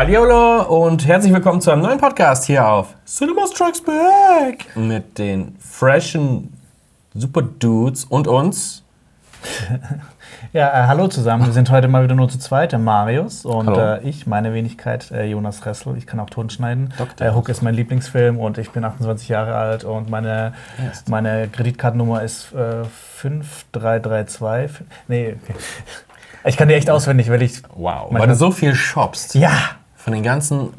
Hallo und herzlich willkommen zu einem neuen Podcast hier auf Cinema Strikes Back mit den freshen Super Dudes und uns. Ja, äh, hallo zusammen. Wir sind heute mal wieder nur zu zweit. Der Marius und äh, ich, meine Wenigkeit, äh, Jonas Ressel. Ich kann auch Ton schneiden. Dr. Äh, Hook ist mein Lieblingsfilm und ich bin 28 Jahre alt und meine, Erst. meine Kreditkartennummer ist äh, 5332. Nee, okay. Ich kann die echt auswendig, weil ich. Wow, weil du so viel shoppst. Ja! Von den ganzen.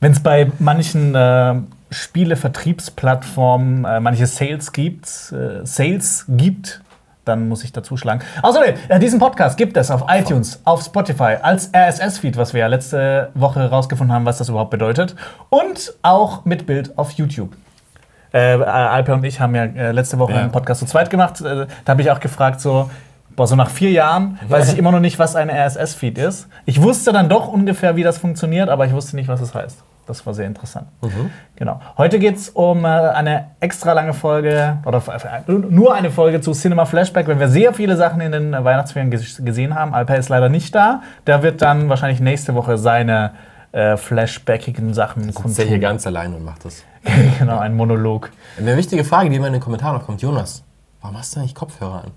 Wenn es bei manchen äh, Spiele-Vertriebsplattformen äh, manche Sales gibt, äh, Sales gibt, dann muss ich dazu schlagen. Außerdem, äh, diesen Podcast gibt es auf iTunes, auf Spotify als RSS-Feed, was wir ja letzte Woche herausgefunden haben, was das überhaupt bedeutet. Und auch mit Bild auf YouTube. Äh, Alper und ich haben ja äh, letzte Woche Ja. einen Podcast zu zweit gemacht. Äh, da habe ich auch gefragt, so, boah, so nach vier Jahren weiß ich immer noch nicht, was ein RSS-Feed ist. Ich wusste dann doch ungefähr, wie das funktioniert, aber ich wusste nicht, was es heißt. Das war sehr interessant. Genau. Heute geht es um äh, eine extra lange Folge, oder nur eine Folge zu Cinema Flashback, wenn wir sehr viele Sachen in den Weihnachtsferien ges gesehen haben. Alper ist leider nicht da. Der wird dann wahrscheinlich nächste Woche seine äh, flashbackigen Sachen Sitzt der hier kundtun. ganz allein und macht das. genau, ein Monolog. Eine wichtige Frage, die immer in den Kommentaren noch kommt: Jonas, warum hast du eigentlich Kopfhörer an?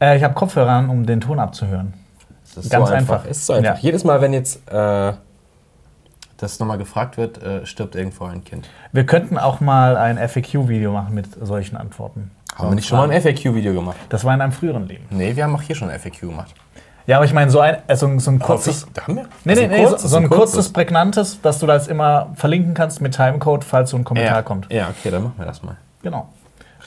Äh, ich habe Kopfhörer an, um den Ton abzuhören. Das ist Ganz so einfach. einfach. Ist so einfach. Ja. Jedes Mal, wenn jetzt äh, das nochmal gefragt wird, äh, stirbt irgendwo ein Kind. Wir könnten auch mal ein FAQ-Video machen mit solchen Antworten. Haben wir nicht schon mal ein FAQ-Video gemacht? Das war in einem früheren Leben. Nee, wir haben auch hier schon ein FAQ gemacht. Ja, aber ich meine, so ein, äh, so, ein- so ein kurzes. Da haben wir? Nee, Also nee, nee, so, kurzes, so ein kurzes, prägnantes, dass du das immer verlinken kannst mit Timecode, falls so ein Kommentar ja. kommt. Ja, okay, dann machen wir das mal. Genau.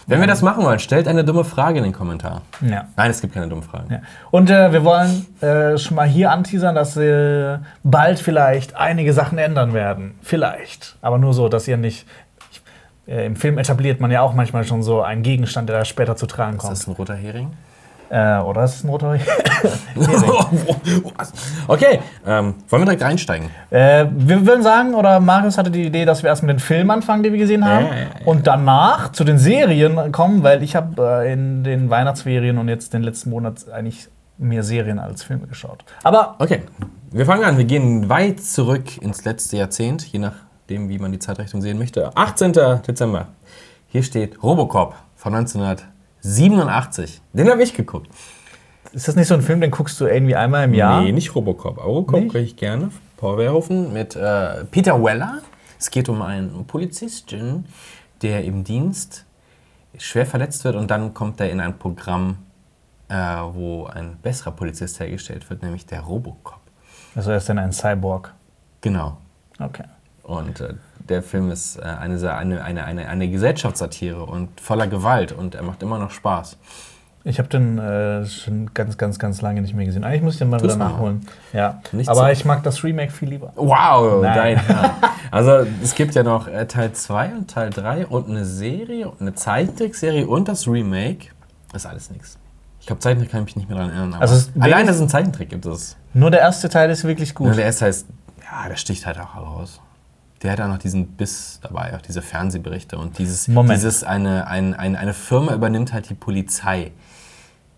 Wenn wir das machen wollen, stellt eine dumme Frage in den Kommentar. Ja. Nein, es gibt keine dummen Fragen. ja. Und äh, wir wollen äh, schon mal hier anteasern, dass äh, bald vielleicht einige Sachen ändern werden. Vielleicht. Aber nur so, dass ihr nicht. Ich, äh, Im Film etabliert man ja auch manchmal schon so einen Gegenstand, der da später zu tragen Ist kommt. das ein roter Hering? Äh, oder ist es ein roter okay, ähm, wollen wir direkt reinsteigen? Äh, wir würden sagen, oder Marius hatte die Idee, dass wir erst mit den Filmen anfangen, die wir gesehen haben, Ja, ja, ja. und danach zu den Serien kommen, weil ich habe äh, in den Weihnachtsferien und jetzt den letzten Monat eigentlich mehr Serien als Filme geschaut. Aber Okay, wir fangen an. Wir gehen weit zurück ins letzte Jahrzehnt, je nachdem, wie man die Zeitrichtung sehen möchte. 18. Dezember. Hier steht Robocop von 1987. Den habe ich geguckt. ist das nicht so ein Film, den guckst du irgendwie einmal im Jahr? Nee, nicht Robocop. Robocop kriege ich gerne. Paul Verhoeven mit äh, Peter Weller. Es geht um einen Polizisten, der im Dienst schwer verletzt wird und dann kommt er in ein Programm, äh, wo ein besserer Polizist hergestellt wird, nämlich der Robocop. Also er ist dann ein Cyborg. Genau. Okay. Und äh, der Film ist äh, eine, eine, eine, eine, eine Gesellschaftssatire und voller Gewalt und er macht immer noch Spaß. Ich habe den äh, schon ganz, ganz, ganz lange nicht mehr gesehen. Eigentlich muss ich den mal Tu's wieder nachholen. Ja. Nicht Aber so. ich mag das Remake viel lieber. Wow, Nein. dein Herr. Also es gibt ja noch äh, Teil 2 und Teil 3 und eine Serie, und eine Zeichentrickserie und das Remake. Das ist alles nichts. Ich glaube, Zeichentrick kann ich mich nicht mehr daran erinnern. Also es ist allein, dass es einen Zeichentrick gibt, ist. Nur der erste Teil ist wirklich gut. Und der erste heißt, ja, der sticht halt auch heraus. Der hat auch noch diesen Biss dabei, auch diese Fernsehberichte und dieses, Moment. dieses eine, ein, ein, eine Firma übernimmt halt die Polizei.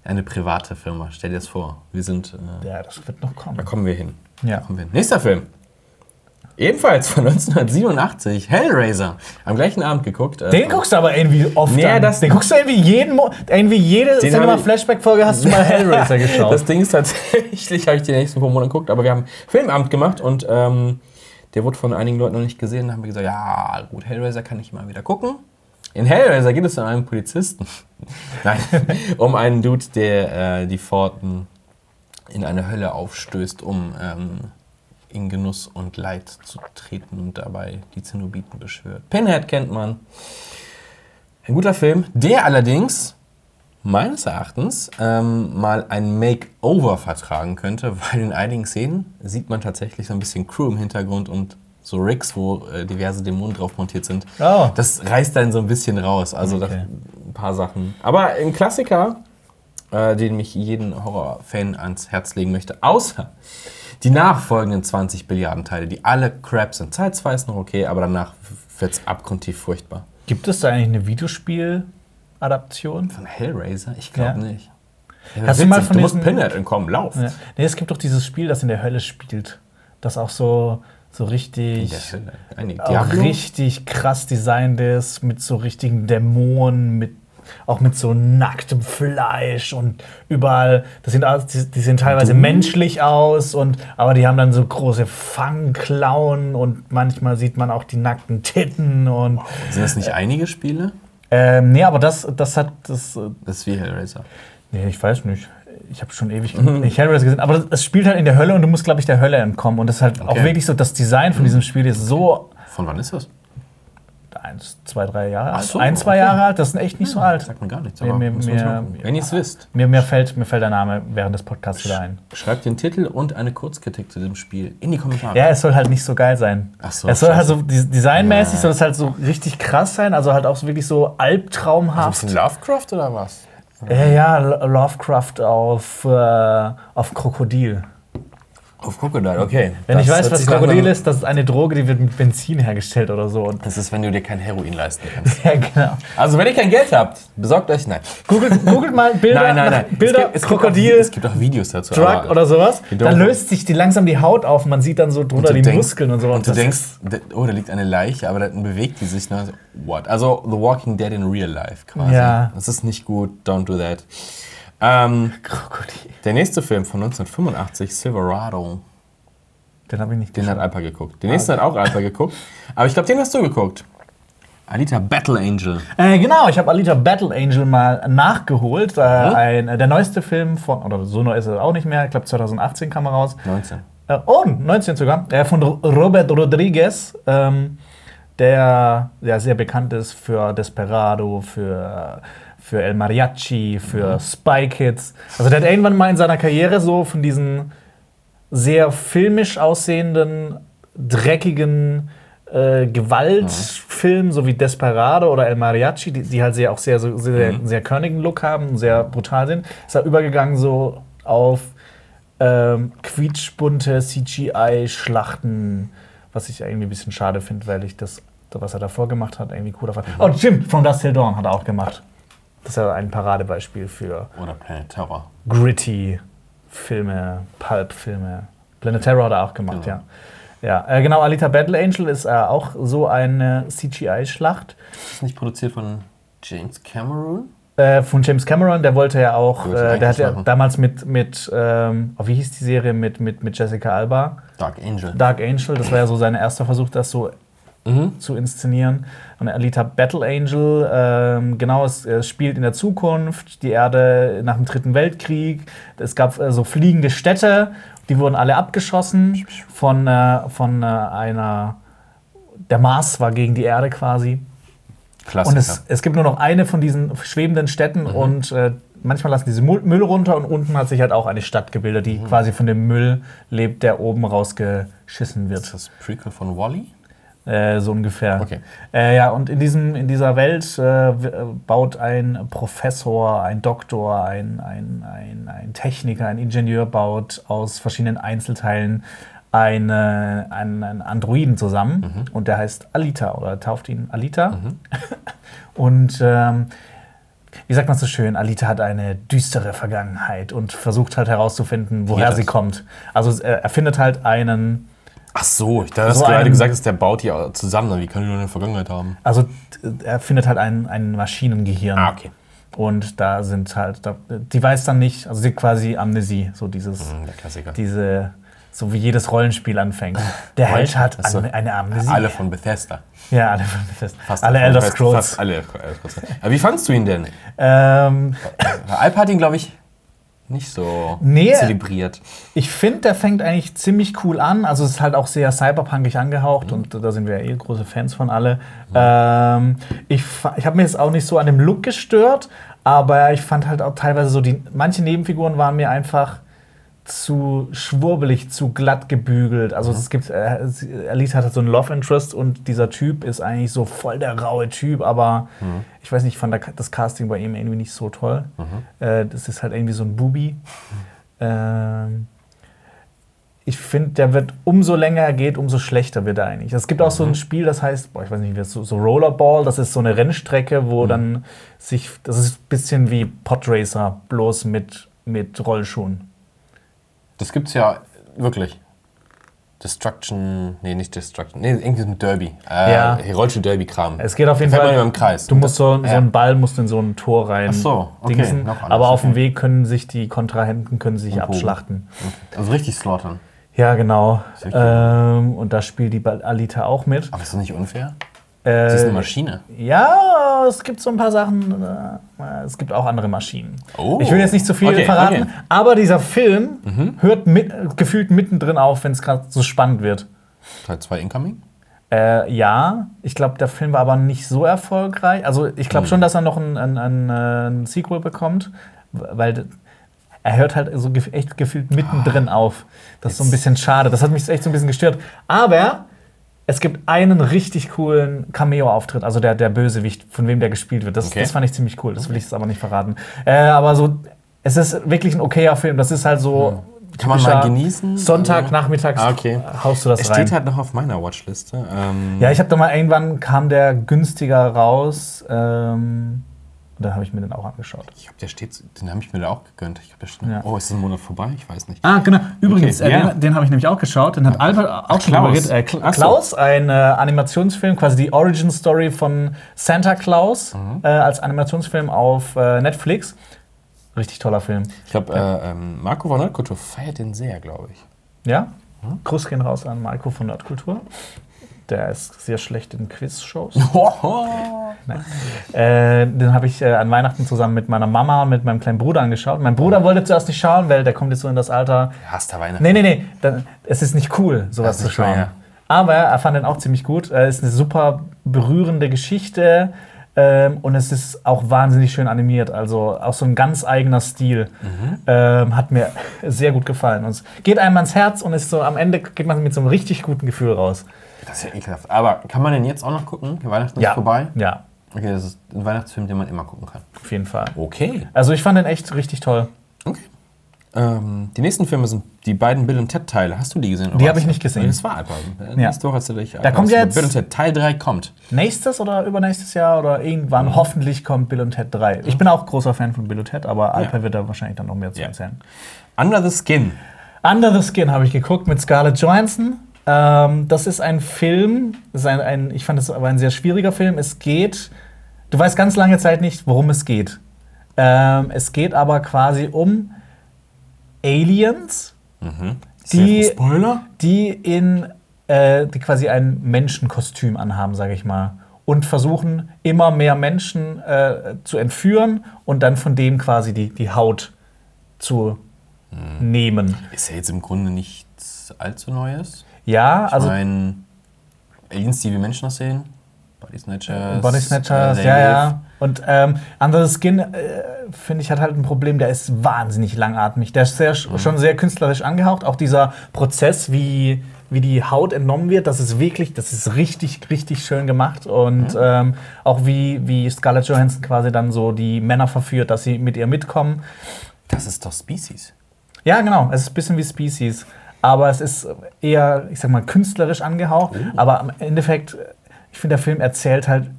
Eine private Firma, stell dir das vor. Wir sind, äh, ja, das wird noch kommen. da kommen wir hin. Ja. Kommen wir hin. Nächster Film. Ebenfalls von 1987, Hellraiser. Am gleichen Abend geguckt. äh, Den guckst du aber irgendwie oft Nee, an. das- Den guckst du irgendwie jeden Mo irgendwie jede Den Cinema hab ich- Flashback Folge hast du mal Hellraiser geschaut. Das Ding ist tatsächlich, habe ich die nächsten paar Monate geguckt, aber wir haben Filmamt gemacht und ähm, der wurde von einigen Leuten noch nicht gesehen. Da haben wir gesagt, ja gut, Hellraiser kann ich mal wieder gucken. In Hellraiser geht es um einen Polizisten. Nein, um einen Dude, der äh, die Pforten in eine Hölle aufstößt, um ähm, in Genuss und Leid zu treten und dabei die Zenobiten beschwört. Pinhead kennt man. Ein guter Film, der allerdings meines Erachtens ähm, mal ein Makeover vertragen könnte, weil in einigen Szenen sieht man tatsächlich so ein bisschen Crew im Hintergrund und so Rigs, wo äh, diverse Dämonen drauf montiert sind. Oh. Das reißt dann so ein bisschen raus. Also Okay. ein paar Sachen. Aber ein Klassiker, äh, den mich jeden Horrorfan ans Herz legen möchte, außer die nachfolgenden 20 Billiarden Teile, die alle Crap sind. Teil 2 ist noch okay, aber danach wird es abgrundtief furchtbar. Gibt es da eigentlich eine Videospiel-Adaption? Von Hellraiser? Ich glaube Ja. nicht. Ja, Hast du mal von du musst Pinhead entkommen, lauf. Ja. Nee, es gibt doch dieses Spiel, das in der Hölle spielt. Das auch so, So richtig. Auch richtig krass designt ist, mit so richtigen Dämonen, mit auch mit so nacktem Fleisch und überall, das sind, die, die sehen teilweise menschlich aus, und, aber die haben dann so große Fangklauen und manchmal sieht man auch die nackten Titten und Sind das nicht einige Spiele? Ähm, nee, aber das, das hat das, äh, Das ist wie Hellraiser. nee, ich weiß nicht. Ich habe schon ewig nicht Hellraiser gesehen, aber es spielt halt in der Hölle und du musst, glaube ich, der Hölle entkommen. Und das ist halt auch Okay. wirklich so, das Design von diesem Spiel ist so Von wann ist das? Eins, zwei, drei Jahre Ach alt. so, ein, zwei okay. Jahre alt, das ist echt nicht so alt. Sagt mir gar nichts. Mir- Aber mir- man mir-. Wenn ihr es wisst, Mir, mir, fällt, mir fällt der Name während des Podcasts wieder ein. schreibt den Titel und eine Kurzkritik zu diesem Spiel in die Kommentare. Ja, es soll halt nicht so geil sein. Ach so, es soll halt scheiße. so des- designmäßig Ja. soll es halt so richtig krass sein, also halt auch so wirklich so Ein albtraumhaft. bisschen Lovecraft oder was? Ja, ja, Lo- Lovecraft auf, äh, auf Krokodil. Auf Crocodile, okay. Wenn ich Das weiß, hört was Krokodil ist, das ist eine Droge, die wird mit Benzin hergestellt oder so. Und Das ist, wenn du dir kein Heroin leisten kannst. ja, genau. Also, wenn ihr kein Geld habt, besorgt euch. Nein. Googelt, googelt mal Bilder, Nein, nein, nein. Bilder es gibt, es Krokodil, Gibt auch, es gibt auch Videos dazu. Drug oder sowas. Dann Droge. löst sich die langsam die Haut auf und man sieht dann so drunter du die denkst- Muskeln und so. Und du das denkst, da- oh, da liegt eine Leiche, aber dann bewegt die sich. Ne? What? Also The Walking Dead in real life quasi. Ja. Das ist nicht gut, don't do that. Ähm, Krokodil. der nächste Film von 1985, Silverado, Den habe ich nicht den hat. Alpa geguckt. Den nächsten hat auch Alpa geguckt. Aber ich glaube, den hast du geguckt. Alita Battle Angel. Äh, genau, ich habe Alita Battle Angel mal nachgeholt. Äh, Mhm. ein, äh, der neueste Film von, oder so neu ist er auch nicht mehr, ich glaube 2018 kam er raus. 19. Äh, oh, 19 sogar. Äh, von Ro- Robert Rodriguez, ähm, der ja, sehr bekannt ist für Desperado, für, für El Mariachi, für Spy Kids. Also der hat irgendwann mal in seiner Karriere so von diesen sehr filmisch aussehenden, dreckigen äh, Gewaltfilmen, so wie Desperado oder El Mariachi, die, die halt sehr, auch sehr, so, sehr, sehr körnigen Look haben, sehr brutal sind, ist er übergegangen so auf ähm, quietschbunte CGI-Schlachten, was ich irgendwie ein bisschen schade finde, weil ich das, was er davor gemacht hat, irgendwie cooler fand. Oh, stimmt, From Dust Till Dawn hat er auch gemacht. Das ist ja ein Paradebeispiel für Oder Planet Terror. gritty Filme, Pulp-Filme. Planet Terror hat er auch gemacht, Genau. ja. Ja, äh, genau, Alita Battle Angel ist äh, auch so eine CGI-Schlacht Ist das nicht produziert von James Cameron? äh, von James Cameron. Der wollte ja auch, Der äh, der hat ja damals mit, mit ähm, oh, wie hieß die Serie, mit, mit, mit Jessica Alba? Dark Angel. Dark Angel, das war ja so sein erster Versuch, das so Mhm. zu inszenieren. Und Alita Battle Angel, ähm, genau, es, es spielt in der Zukunft, die Erde nach dem Dritten Weltkrieg. Es gab äh, so fliegende Städte, die wurden alle abgeschossen von, äh, von äh, einer. Der Mars war gegen die Erde quasi. Klassiker. Und es, es gibt nur noch eine von diesen schwebenden Städten und äh, manchmal lassen diese Müll runter und unten hat sich halt auch eine Stadt gebildet, die quasi von dem Müll lebt, der oben rausgeschissen wird. ist das Prequel von Wally? Äh, so ungefähr. Okay. Äh, ja, und in, diesem, in dieser Welt äh, äh, baut ein Professor, ein Doktor, ein, ein, ein, ein Techniker, ein Ingenieur baut aus verschiedenen Einzelteilen eine, einen, einen Androiden zusammen. Und der heißt Alita oder tauft ihn Alita. und ähm, wie sagt man so schön, Alita hat eine düstere Vergangenheit und versucht halt herauszufinden, woher sie kommt. Also äh, er findet halt einen Ach so, ich da hast So du gerade ein- gesagt, dass der baut die zusammen. Wie kann die nur eine Vergangenheit haben? Also t- er findet halt ein, ein Maschinengehirn. Ah, okay. Und da sind halt, da, die weiß dann nicht, also sie hat quasi Amnesie, so dieses, Hm, Der Klassiker. diese, so wie jedes Rollenspiel anfängt. Der Held hat so. eine, eine Amnesie. Alle von Bethesda. Ja, alle von Bethesda. Fast alle Elder Scrolls. Fast alle Elder Scrolls. Aber wie fandst du ihn denn? Ähm, Alp hat ihn, glaube ich, nicht so Nee. zelebriert. ich finde, der fängt eigentlich ziemlich cool an. Also es ist halt auch sehr cyberpunkig angehaucht und da sind wir ja eh große Fans von alle. Ähm, ich ich habe mir jetzt auch nicht so an dem Look gestört, aber ich fand halt auch teilweise so, die, manche Nebenfiguren waren mir einfach zu schwurbelig, zu glatt gebügelt. Also es gibt, äh, Alita hat halt so einen Love Interest und dieser Typ ist eigentlich so voll der raue Typ, aber ich weiß nicht, ich fand das Casting bei ihm irgendwie nicht so toll. Äh, das ist halt irgendwie so ein Bubi. Ähm, ich finde, der wird, umso länger er geht, umso schlechter wird er eigentlich. Es gibt auch so ein Spiel, das heißt, boah, ich weiß nicht, wie das so, so Rollerball, das ist so eine Rennstrecke, wo dann sich, das ist ein bisschen wie Podracer, bloß mit, mit Rollschuhen. Das gibt's ja wirklich. Destruction, nee, nicht Destruction, nee, irgendwie mit Derby. Äh, Ja. Rollstuhl-Derby-Kram. Es geht auf jeden Fall. im Kreis. Du musst so, so einen Ball musst in so ein Tor rein. Ach so, okay, dingsen. Aber auf dem okay. Weg können sich die Kontrahenten können sich abschlachten. Also richtig slaughtern. Ja, genau. Ähm, und da spielt die Alita auch mit. Aber ist das nicht unfair? Äh, Sie ist eine Maschine. Ja, es gibt so ein paar Sachen. Äh, es gibt auch andere Maschinen. Oh. Ich will jetzt nicht zu viel Okay, verraten, okay. Mhm. aber dieser Film hört mit, gefühlt mittendrin auf, wenn es gerade so spannend wird. Teil 2 Incoming? Äh, ja, ich glaube, der Film war aber nicht so erfolgreich. Also ich Mhm. glaube schon, dass er noch ein, ein, ein, äh, ein Sequel bekommt, weil er hört halt so echt gefühlt mittendrin auf. Das ist so ein bisschen schade. Das hat mich echt so ein bisschen gestört. Aber es gibt einen richtig coolen Cameo-Auftritt, also der, der Bösewicht, von wem der gespielt wird. Das, Okay. das fand ich ziemlich cool. Das will ich jetzt aber nicht verraten. Äh, aber so, es ist wirklich ein okayer Film. Das ist halt so. Kann man mal genießen? Sonntag, Ah, okay. haust du das Es rein. steht halt noch auf meiner Watchliste. Ähm, Ja, ich habe da mal irgendwann kam der günstiger raus. Ähm, und dann habe ich mir den auch angeschaut. Ich glaube, der steht, den habe ich mir da auch gegönnt. Ich glaub, der steht, Ja. Oh, ist das ein Monat vorbei? Ich weiß nicht. Ah, genau. Übrigens, Okay, äh, ja. den, den habe ich nämlich auch geschaut. Den hat Albert auch schon Klaus. Äh, Kla- Ach so. Klaus, ein äh, Animationsfilm, quasi die Origin Story von Santa Claus Mhm. äh, als Animationsfilm auf äh, Netflix. Richtig toller Film. Ich glaube, äh, ähm, Marco von Nordkultur feiert den sehr, glaube ich. Ja? Hm? Gruß gehen raus an Marco von Nerdkultur. Der ist sehr schlecht in Quiz-Shows. Äh, den habe ich äh, an Weihnachten zusammen mit meiner Mama und mit meinem kleinen Bruder angeschaut. Mein Bruder wollte zuerst nicht schauen, weil der kommt jetzt so in das Alter. Hasst der Weihnachten. Nee, nee, nee, dann, es ist nicht cool, sowas zu nicht cool, schauen. ja. Aber er fand den auch ziemlich gut. Es ist eine super berührende Geschichte ähm, und es ist auch wahnsinnig schön animiert. Also auch so ein ganz eigener Stil. Mhm. Ähm, hat mir sehr gut gefallen. Und es geht einem ans Herz und ist so am Ende geht man mit so einem richtig guten Gefühl raus. Das ist ja ekelhaft. Aber kann man den jetzt auch noch gucken? Weihnachten ist vorbei? Ja, Okay, das ist ein Weihnachtsfilm, den man immer gucken kann. auf jeden Fall. Okay. Also ich fand den echt richtig toll. Okay. Ähm, die nächsten Filme sind die beiden Bill und Ted Teile. Hast du die gesehen? Die habe ich nicht gesehen. Nee, das war einfach. Äh, Ja. Woche hast du dich. Da kommt ja jetzt- Bill und Ted Teil 3 kommt. Nächstes oder übernächstes Jahr oder irgendwann, Mhm. hoffentlich kommt Bill und Ted 3. Ich bin auch großer Fan von Bill und Ted, aber Alper wird da wahrscheinlich dann noch mehr zu Ja. erzählen. Under the Skin. Under the Skin habe ich geguckt mit Scarlett Johansson. Ähm, das ist ein Film, das ist ein, ein, ich fand es aber ein sehr schwieriger Film. Es geht, du weißt ganz lange Zeit nicht, worum es geht. Ähm, es geht aber quasi um Aliens, Die- Safe Spoiler? die in äh, die quasi ein Menschenkostüm anhaben, sage ich mal, und versuchen immer mehr Menschen äh, zu entführen und dann von denen quasi die, die Haut zu nehmen. Ist ja jetzt im Grunde nichts allzu Neues. Ja, Ich also meine, Aliens, die wie Menschen aussehen. Body Snatchers. Body Snatchers, äh, ja, ja. Und ähm, Under the Skin, äh, finde ich, hat halt ein Problem, der ist wahnsinnig langatmig. Der ist sehr, Mhm. schon sehr künstlerisch angehaucht. Auch dieser Prozess, wie, wie die Haut entnommen wird, das ist wirklich, das ist richtig, richtig schön gemacht. Und Mhm. ähm, auch wie, wie Scarlett Johansson quasi dann so die Männer verführt, dass sie mit ihr mitkommen. Das ist doch Species. Ja, genau. Es ist ein bisschen wie Species. Aber es ist eher, ich sag mal, künstlerisch angehaucht. Oh. Aber im Endeffekt, ich finde, der Film erzählt halt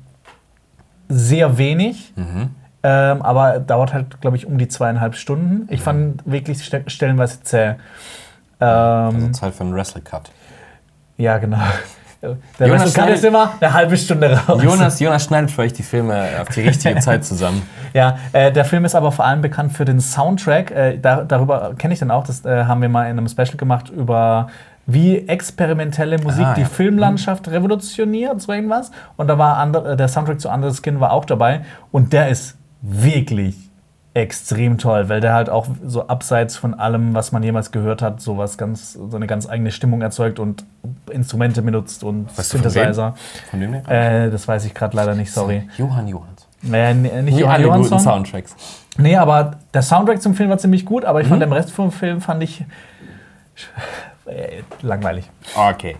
sehr wenig. Mhm. Ähm, aber dauert halt, glaube ich, um die zweieinhalb Stunden. Ich fand wirklich ste stellenweise zäh. Ähm, Also Zeit für einen Wrestle Cut. ja, genau. Der Jonas kann schneidet- ist immer eine halbe Stunde raus. Jonas, Jonas schneidet für euch die Filme auf die richtige Zeit zusammen. Ja, äh, der Film ist aber vor allem bekannt für den Soundtrack. Äh, da, darüber kenne ich den auch. Das äh, haben wir mal in einem Special gemacht über wie experimentelle Musik Ah, die ja. Filmlandschaft revolutioniert, so irgendwas. Und da war ander, äh, der Soundtrack zu Under the Skin war auch dabei. Und der ist wirklich extrem toll, weil der halt auch so abseits von allem, was man jemals gehört hat, sowas ganz, so eine ganz eigene Stimmung erzeugt und Instrumente benutzt und Weißt du von wem? Synthesizer. Von dem der? Äh, das weiß ich gerade leider nicht, sorry. Johann Johans. Äh, n- nicht Wie Johann alle guten Johansson. Soundtracks. Nee, aber der Soundtrack zum Film war ziemlich gut, aber ich Mhm. fand den Rest vom Film fand ich äh, langweilig. Okay.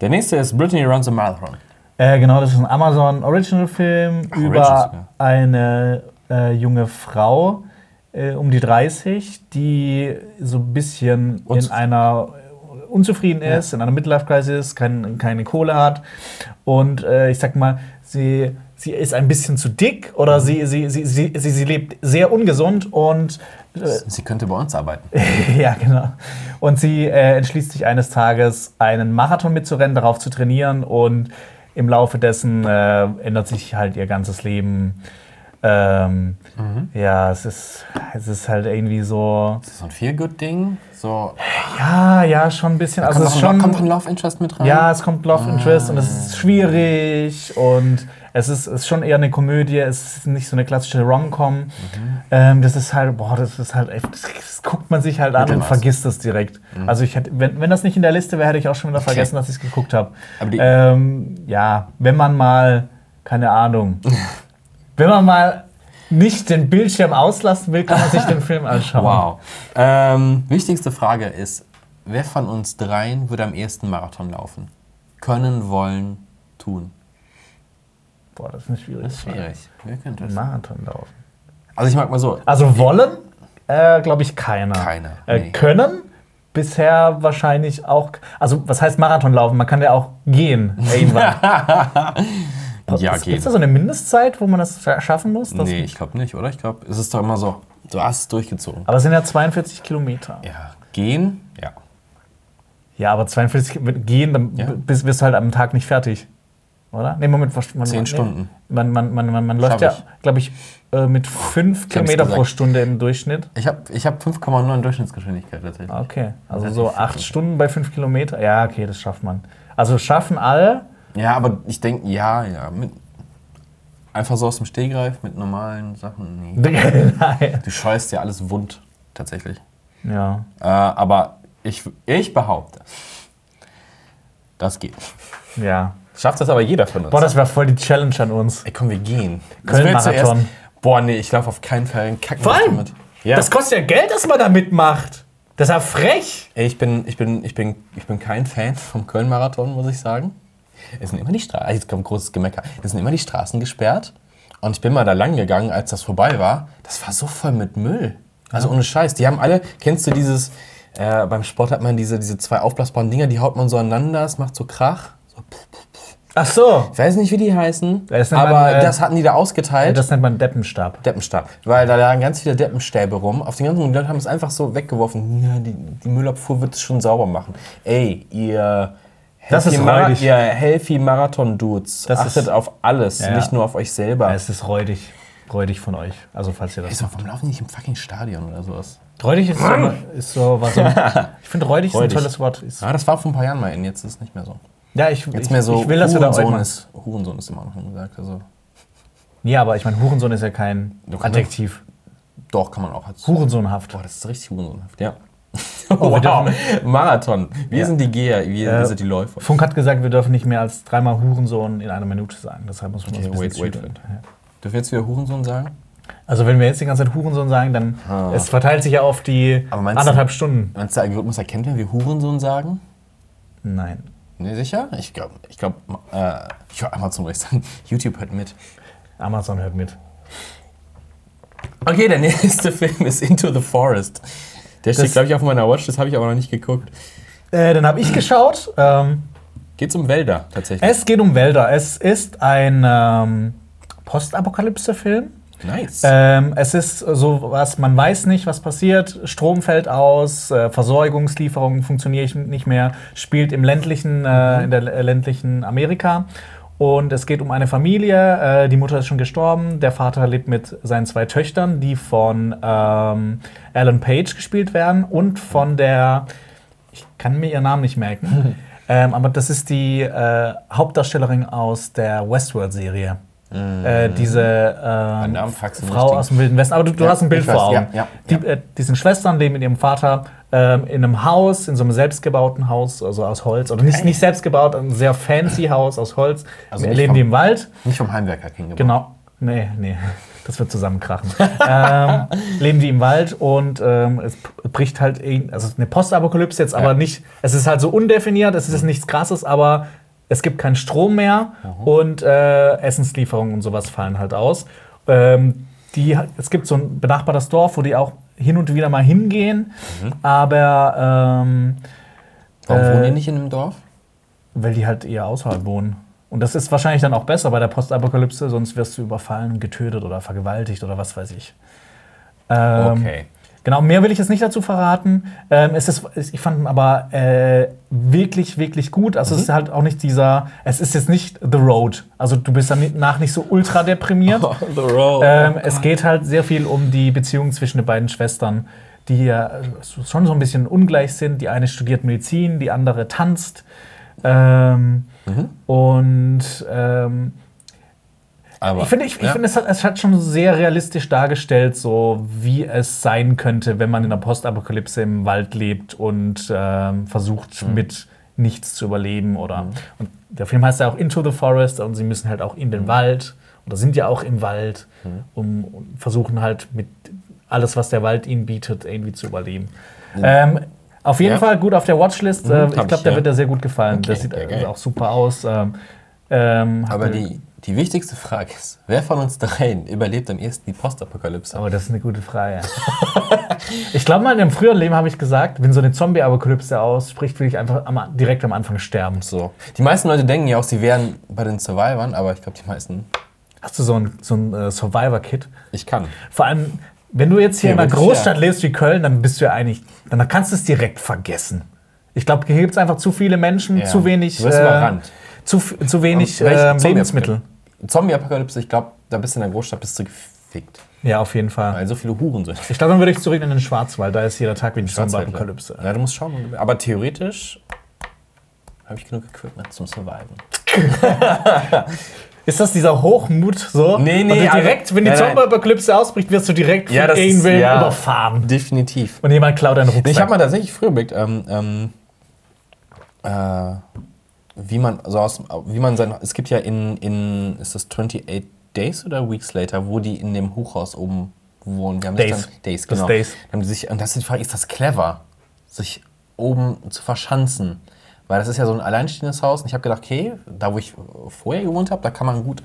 Der nächste ist Brittany Runs a Marathon. Äh, genau, das ist ein Amazon Original Film Ach, über Original eine äh, junge Frau äh, um die 30, die so ein bisschen Und- in einer unzufrieden ist, in einer Midlife-Crisis, kein, keine Kohle hat. Und äh, ich sag mal, sie, sie ist ein bisschen zu dick oder sie, sie, sie, sie, sie, sie lebt sehr ungesund und äh, Sie könnte bei uns arbeiten. ja, genau. Und sie äh, entschließt sich eines Tages, einen Marathon mitzurennen, darauf zu trainieren und im Laufe dessen äh, ändert sich halt ihr ganzes Leben. Ähm, Ja, es ist, es ist halt irgendwie so. Das ist so ein Feel-Good-Ding. So, Ja, ja, schon ein bisschen. Also kommt, es schon. kommt ein Love Interest mit rein? Ja, es kommt Love Interest und es ist schwierig und es ist, ist schon eher eine Komödie, es ist nicht so eine klassische Rom-Com. Ähm, das ist halt, boah, das ist halt, das, das guckt man sich halt an und vergisst es direkt. Also ich hätte, wenn, wenn das nicht in der Liste wäre, hätte ich auch schon wieder Okay. vergessen, dass ich es geguckt habe. Ähm, ja, wenn man mal, keine Ahnung, wenn man mal nicht den Bildschirm auslassen will, kann man sich den Film anschauen. Wow. Ähm, wichtigste Frage ist, wer von uns dreien würde am ehesten Marathon laufen? Können, wollen, tun. Boah, das ist eine schwierige Frage. Wer könnte das? Marathon laufen. Also ich mag mal so, Also wollen, äh, glaube ich, keiner. Keiner, Äh, nee. können bisher wahrscheinlich auch. Also was heißt Marathon laufen? Man kann ja auch gehen irgendwann. ja, Gibt gehen. es da so eine Mindestzeit, wo man das scha- schaffen muss? Nee, ich glaube nicht, oder? Ich glaube, es ist doch immer so, du hast es durchgezogen. Aber es sind ja 42 Kilometer. Ja, gehen, ja. Ja, aber 42 mit gehen, dann Ja. bist, wirst du halt am Tag nicht fertig. Oder? Nee, Moment, was- man, Zehn man, Stunden. Man, man, man, man, man läuft ja, glaube ich, äh, mit 5 Kilometer pro. Stunde im Durchschnitt. Ich habe ich hab 5,9 Durchschnittsgeschwindigkeit tatsächlich. Okay, also so viel. 8 Stunden bei 5 Kilometer. Ja, okay, das schafft man. Also schaffen alle. Ja, aber ich denke, ja, ja. Mit, einfach so aus dem Stehgreif mit normalen Sachen. Nee. Nein. Du scheust ja alles wund, tatsächlich. Ja. Äh, aber ich, ich behaupte, das geht. Ja. Schafft das aber jeder von uns. Boah, das wäre voll die Challenge an uns. Ey, komm, wir gehen. Köln-Marathon. Boah, nee, ich laufe auf keinen Fall einen Kacken Vor allem. Ja. das kostet ja Geld, dass man da mitmacht. Das ist ja frech. Ey, ich bin, ich, bin, ich, bin, ich bin kein Fan vom Köln-Marathon, muss ich sagen. Es sind immer die Straßen, jetzt kommt großes Gemecker. Es sind immer die Straßen gesperrt. Und ich bin mal da lang gegangen, als das vorbei war. Das war so voll mit Müll. Also ohne Scheiß. Die haben alle, kennst du dieses, äh, beim Sport hat man diese, diese zwei aufblasbaren Dinger, die haut man so aneinander, es macht so Krach. So, pff. Ach so. ich weiß nicht, wie die heißen, Das aber man, äh, das hatten die da ausgeteilt. Das nennt man Deppenstab. Deppenstab. Weil da lagen ganz viele Deppenstäbe rum. Auf den ganzen Leute haben es einfach so weggeworfen. Ja, die, die Müllabfuhr wird es schon sauber machen. Ey, ihr Das ist räudig. ihr Healthy Marathon Dudes. Das Achtet ist- auf alles, Ja, ja. nicht nur auf euch selber. Es ist räudig. Räudig von euch. Also falls ihr das. so, warum laufen die nicht im fucking Stadion oder sowas? Räudig ist so, ist so was. So, ich finde räudig ist ein Räudig. tolles Wort. Ist, Ja, das war vor ein paar Jahren mal in, jetzt ist es nicht mehr so. ja, ich, Jetzt ich, mehr so ich will, dass wir da ist. Hurensohn ist immer noch gesagt. Also, Ja, aber ich meine, Hurensohn ist ja kein Du Adjektiv. doch, kann man auch als. Hurensohnhaft. Boah, das ist richtig hurensohnhaft, ja. Oh, wow. Marathon. Wir Ja. sind die Geher, wir, Äh, sind die Läufer. Funk hat gesagt, wir dürfen nicht mehr als dreimal Hurensohn in einer Minute sagen. Deshalb muss man Okay, ein bisschen wait, wait, wait. Dürfen wir jetzt wieder Hurensohn sagen? Also wenn wir jetzt die ganze Zeit Hurensohn sagen, dann Ah. es verteilt sich ja auf die meinst du- anderthalb Stunden. Meinst du, der Algorithmus erkennt, wenn wir Hurensohn sagen? Nein. Ne, sicher? Ich glaube, ich glaube, äh, ich höre Amazon, wollte ich sagen. YouTube hört mit. Amazon hört mit. Okay, der nächste Film ist Into the Forest. Der steht, glaube ich, auf meiner Watch, das habe ich aber noch nicht geguckt. Äh, den habe ich geschaut. Ähm, Geht's um Wälder tatsächlich? es geht um Wälder. Es ist ein ähm, Postapokalypse-Film. nice. Ähm, es ist so was, man weiß nicht, was passiert. Strom fällt aus, äh, Versorgungslieferungen funktionieren nicht mehr, spielt im ländlichen, äh, in der ländlichen Amerika. Und es geht um eine Familie. Äh, die Mutter ist schon gestorben. Der Vater lebt mit seinen zwei Töchtern, die von ähm, Alan Page gespielt werden und von der, ich kann mir ihren Namen nicht merken, ähm, aber das ist die äh, Hauptdarstellerin aus der Westworld-Serie. Äh, diese ähm, Frau aus dem Wilden Westen. Aber du, du Ja, hast ein Bild vor Augen. ja, ja, die. Äh, die sind Schwestern, leben mit ihrem Vater ähm, in einem Haus, in so einem selbstgebauten Haus, also aus Holz. Oder nicht, nicht selbst gebaut, ein sehr fancy Haus aus Holz. Also leben vom- die im Wald. nicht vom Heimwerker King Genau. Nee, nee. Das wird zusammenkrachen. ähm, leben die im Wald und ähm, es bricht halt, also eine Postapokalypse jetzt, aber nicht, es ist halt so undefiniert, es ist nichts krasses, aber es gibt keinen Strom mehr und äh, Essenslieferungen und sowas fallen halt aus. Ähm, die, es gibt so ein benachbartes Dorf, wo die auch hin und wieder mal hingehen, aber ähm, Warum Äh, wohnen die nicht in einem Dorf? Weil die halt eher außerhalb wohnen. Und das ist wahrscheinlich dann auch besser bei der Postapokalypse, sonst wirst du überfallen, getötet oder vergewaltigt oder was weiß ich. Ähm, Okay. Genau, mehr will ich jetzt nicht dazu verraten. Ähm, es ist, ich fand ihn aber äh, wirklich, wirklich gut. Also Mhm. es ist halt auch nicht dieser, es ist jetzt nicht The Road. Also du bist danach nicht so ultra deprimiert. The Road. Ähm, es geht halt sehr viel um die Beziehung zwischen den beiden Schwestern, die ja schon so ein bisschen ungleich sind. Die eine studiert Medizin, die andere tanzt. Ähm, Und ähm, Aber, ich finde, ich, ich ja. finde es, hat, es hat schon sehr realistisch dargestellt, so wie es sein könnte, wenn man in der Postapokalypse im Wald lebt und ähm, versucht, Mhm. mit nichts zu überleben. Oder, Und der Film heißt ja auch Into the Forest und sie müssen halt auch in Mhm. den Wald oder sind ja auch im Wald um, und versuchen halt mit alles, was der Wald ihnen bietet, irgendwie zu überleben. Ähm, auf jeden Ja. Fall gut auf der Watchlist. Mhm, äh, ich glaube, ich, der ja. wird dir sehr gut gefallen. Okay, das sieht geil. auch super aus. Ähm, ähm, Aber die, die wichtigste Frage ist, wer von uns dreien überlebt am ehesten die Postapokalypse? Aber das ist eine gute Frage. ich glaube mal, in einem früheren Leben habe ich gesagt, wenn so eine Zombie-Apokalypse ausspricht, will ich einfach am, direkt am Anfang sterben. So. Die meisten Leute denken ja auch, sie wären bei den Survivors, aber ich glaube, die meisten. Hast du so ein, so ein äh, Survivor-Kit? Ich kann. Vor allem, wenn du jetzt hier in einer Großstadt ja. lebst wie Köln, dann bist du ja eigentlich, dann kannst du es direkt vergessen. Ich glaube, hier gibt es einfach zu viele Menschen, Ja. zu wenig, Du wirst überrannt. Zu, zu wenig äh, Lebensmittel. Zombie-Apokalypse, ich glaube, da bist du in der Großstadt bist du gefickt. Ja, auf jeden Fall. Weil so viele Huren sind. Ich glaube, dann würde ich zurück in den Schwarzwald. Da ist jeder Tag wie die Zombie-Apokalypse. Ja, du musst schauen. Aber theoretisch habe ich genug Equipment zum Surviven. Ist das dieser Hochmut so? Nee, nee, du also- direkt, wenn die. Zombie-Apokalypse ausbricht, wirst du direkt Ja, von irgendwem ja. überfahren. Definitiv. Und jemand klaut deinen Rucksack. Ich habe mal tatsächlich früher überlegt, ähm, ähm, äh, wie man so aus, wie man sein, es gibt ja in, in, ist das 28 Days oder Weeks Later, wo die in dem Hochhaus oben wohnen. Die haben Days. Dann, Days, Das genau. Days. Dann haben die sich, und das ist die Frage, ist das clever, sich oben zu verschanzen? Weil das ist ja so ein alleinstehendes Haus und ich habe gedacht, okay, da wo ich vorher gewohnt habe, da kann man gut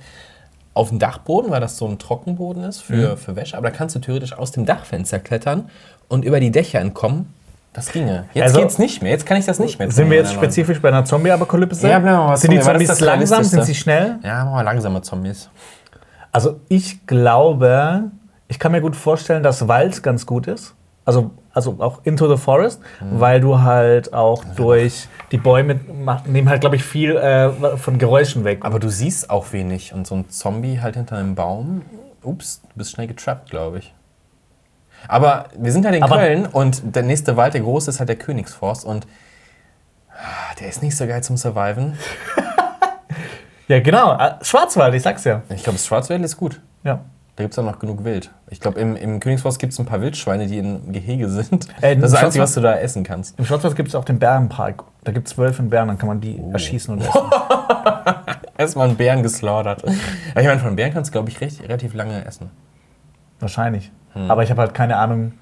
auf den Dachboden, weil das so ein Trockenboden ist Mhm. für, für Wäsche, aber da kannst du theoretisch aus dem Dachfenster klettern und über die Dächer entkommen. Das ginge. Jetzt Also- geht's nicht mehr. Jetzt kann ich das nicht mehr. Sind wir jetzt spezifisch bei einer Zombie-Apokalypse? Ja, bleiben wir mal Sind die Zombie, Zombies das langsam? Sind sie schnell? Ja, machen wir langsame Zombies. Also ich glaube, ich kann mir gut vorstellen, dass Wald ganz gut ist. Also, also auch Into the Forest, Mhm. weil du halt auch durch die Bäume mach- nehmen halt, glaube ich, viel äh, von Geräuschen weg. Aber du siehst auch wenig. Und so ein Zombie halt hinter einem Baum, ups, du bist schnell getrappt, glaube ich. Aber wir sind halt in Aber- Köln und der nächste Wald, der große, ist halt der Königsforst. Und ah, der ist nicht so geil zum Surviven. ja, genau. Äh, Schwarzwald, ich sag's ja. Ich glaube, Schwarzwald ist gut. ja. Da gibt es auch noch genug Wild. Ich glaube, im, im Königsforst gibt es ein paar Wildschweine, die in Gehege sind. Äh, das ist das Einzige, was du da essen kannst. Im Schwarzwald gibt es auch den Bärenpark. Da gibt es Wölfe und Bären, dann kann man die erschießen und essen. Erstmal einen Bären geslaughtert. Ja, ich meine, von Bären kannst du, glaube ich, recht, relativ lange essen. Wahrscheinlich. Hm. Aber ich habe halt keine Ahnung.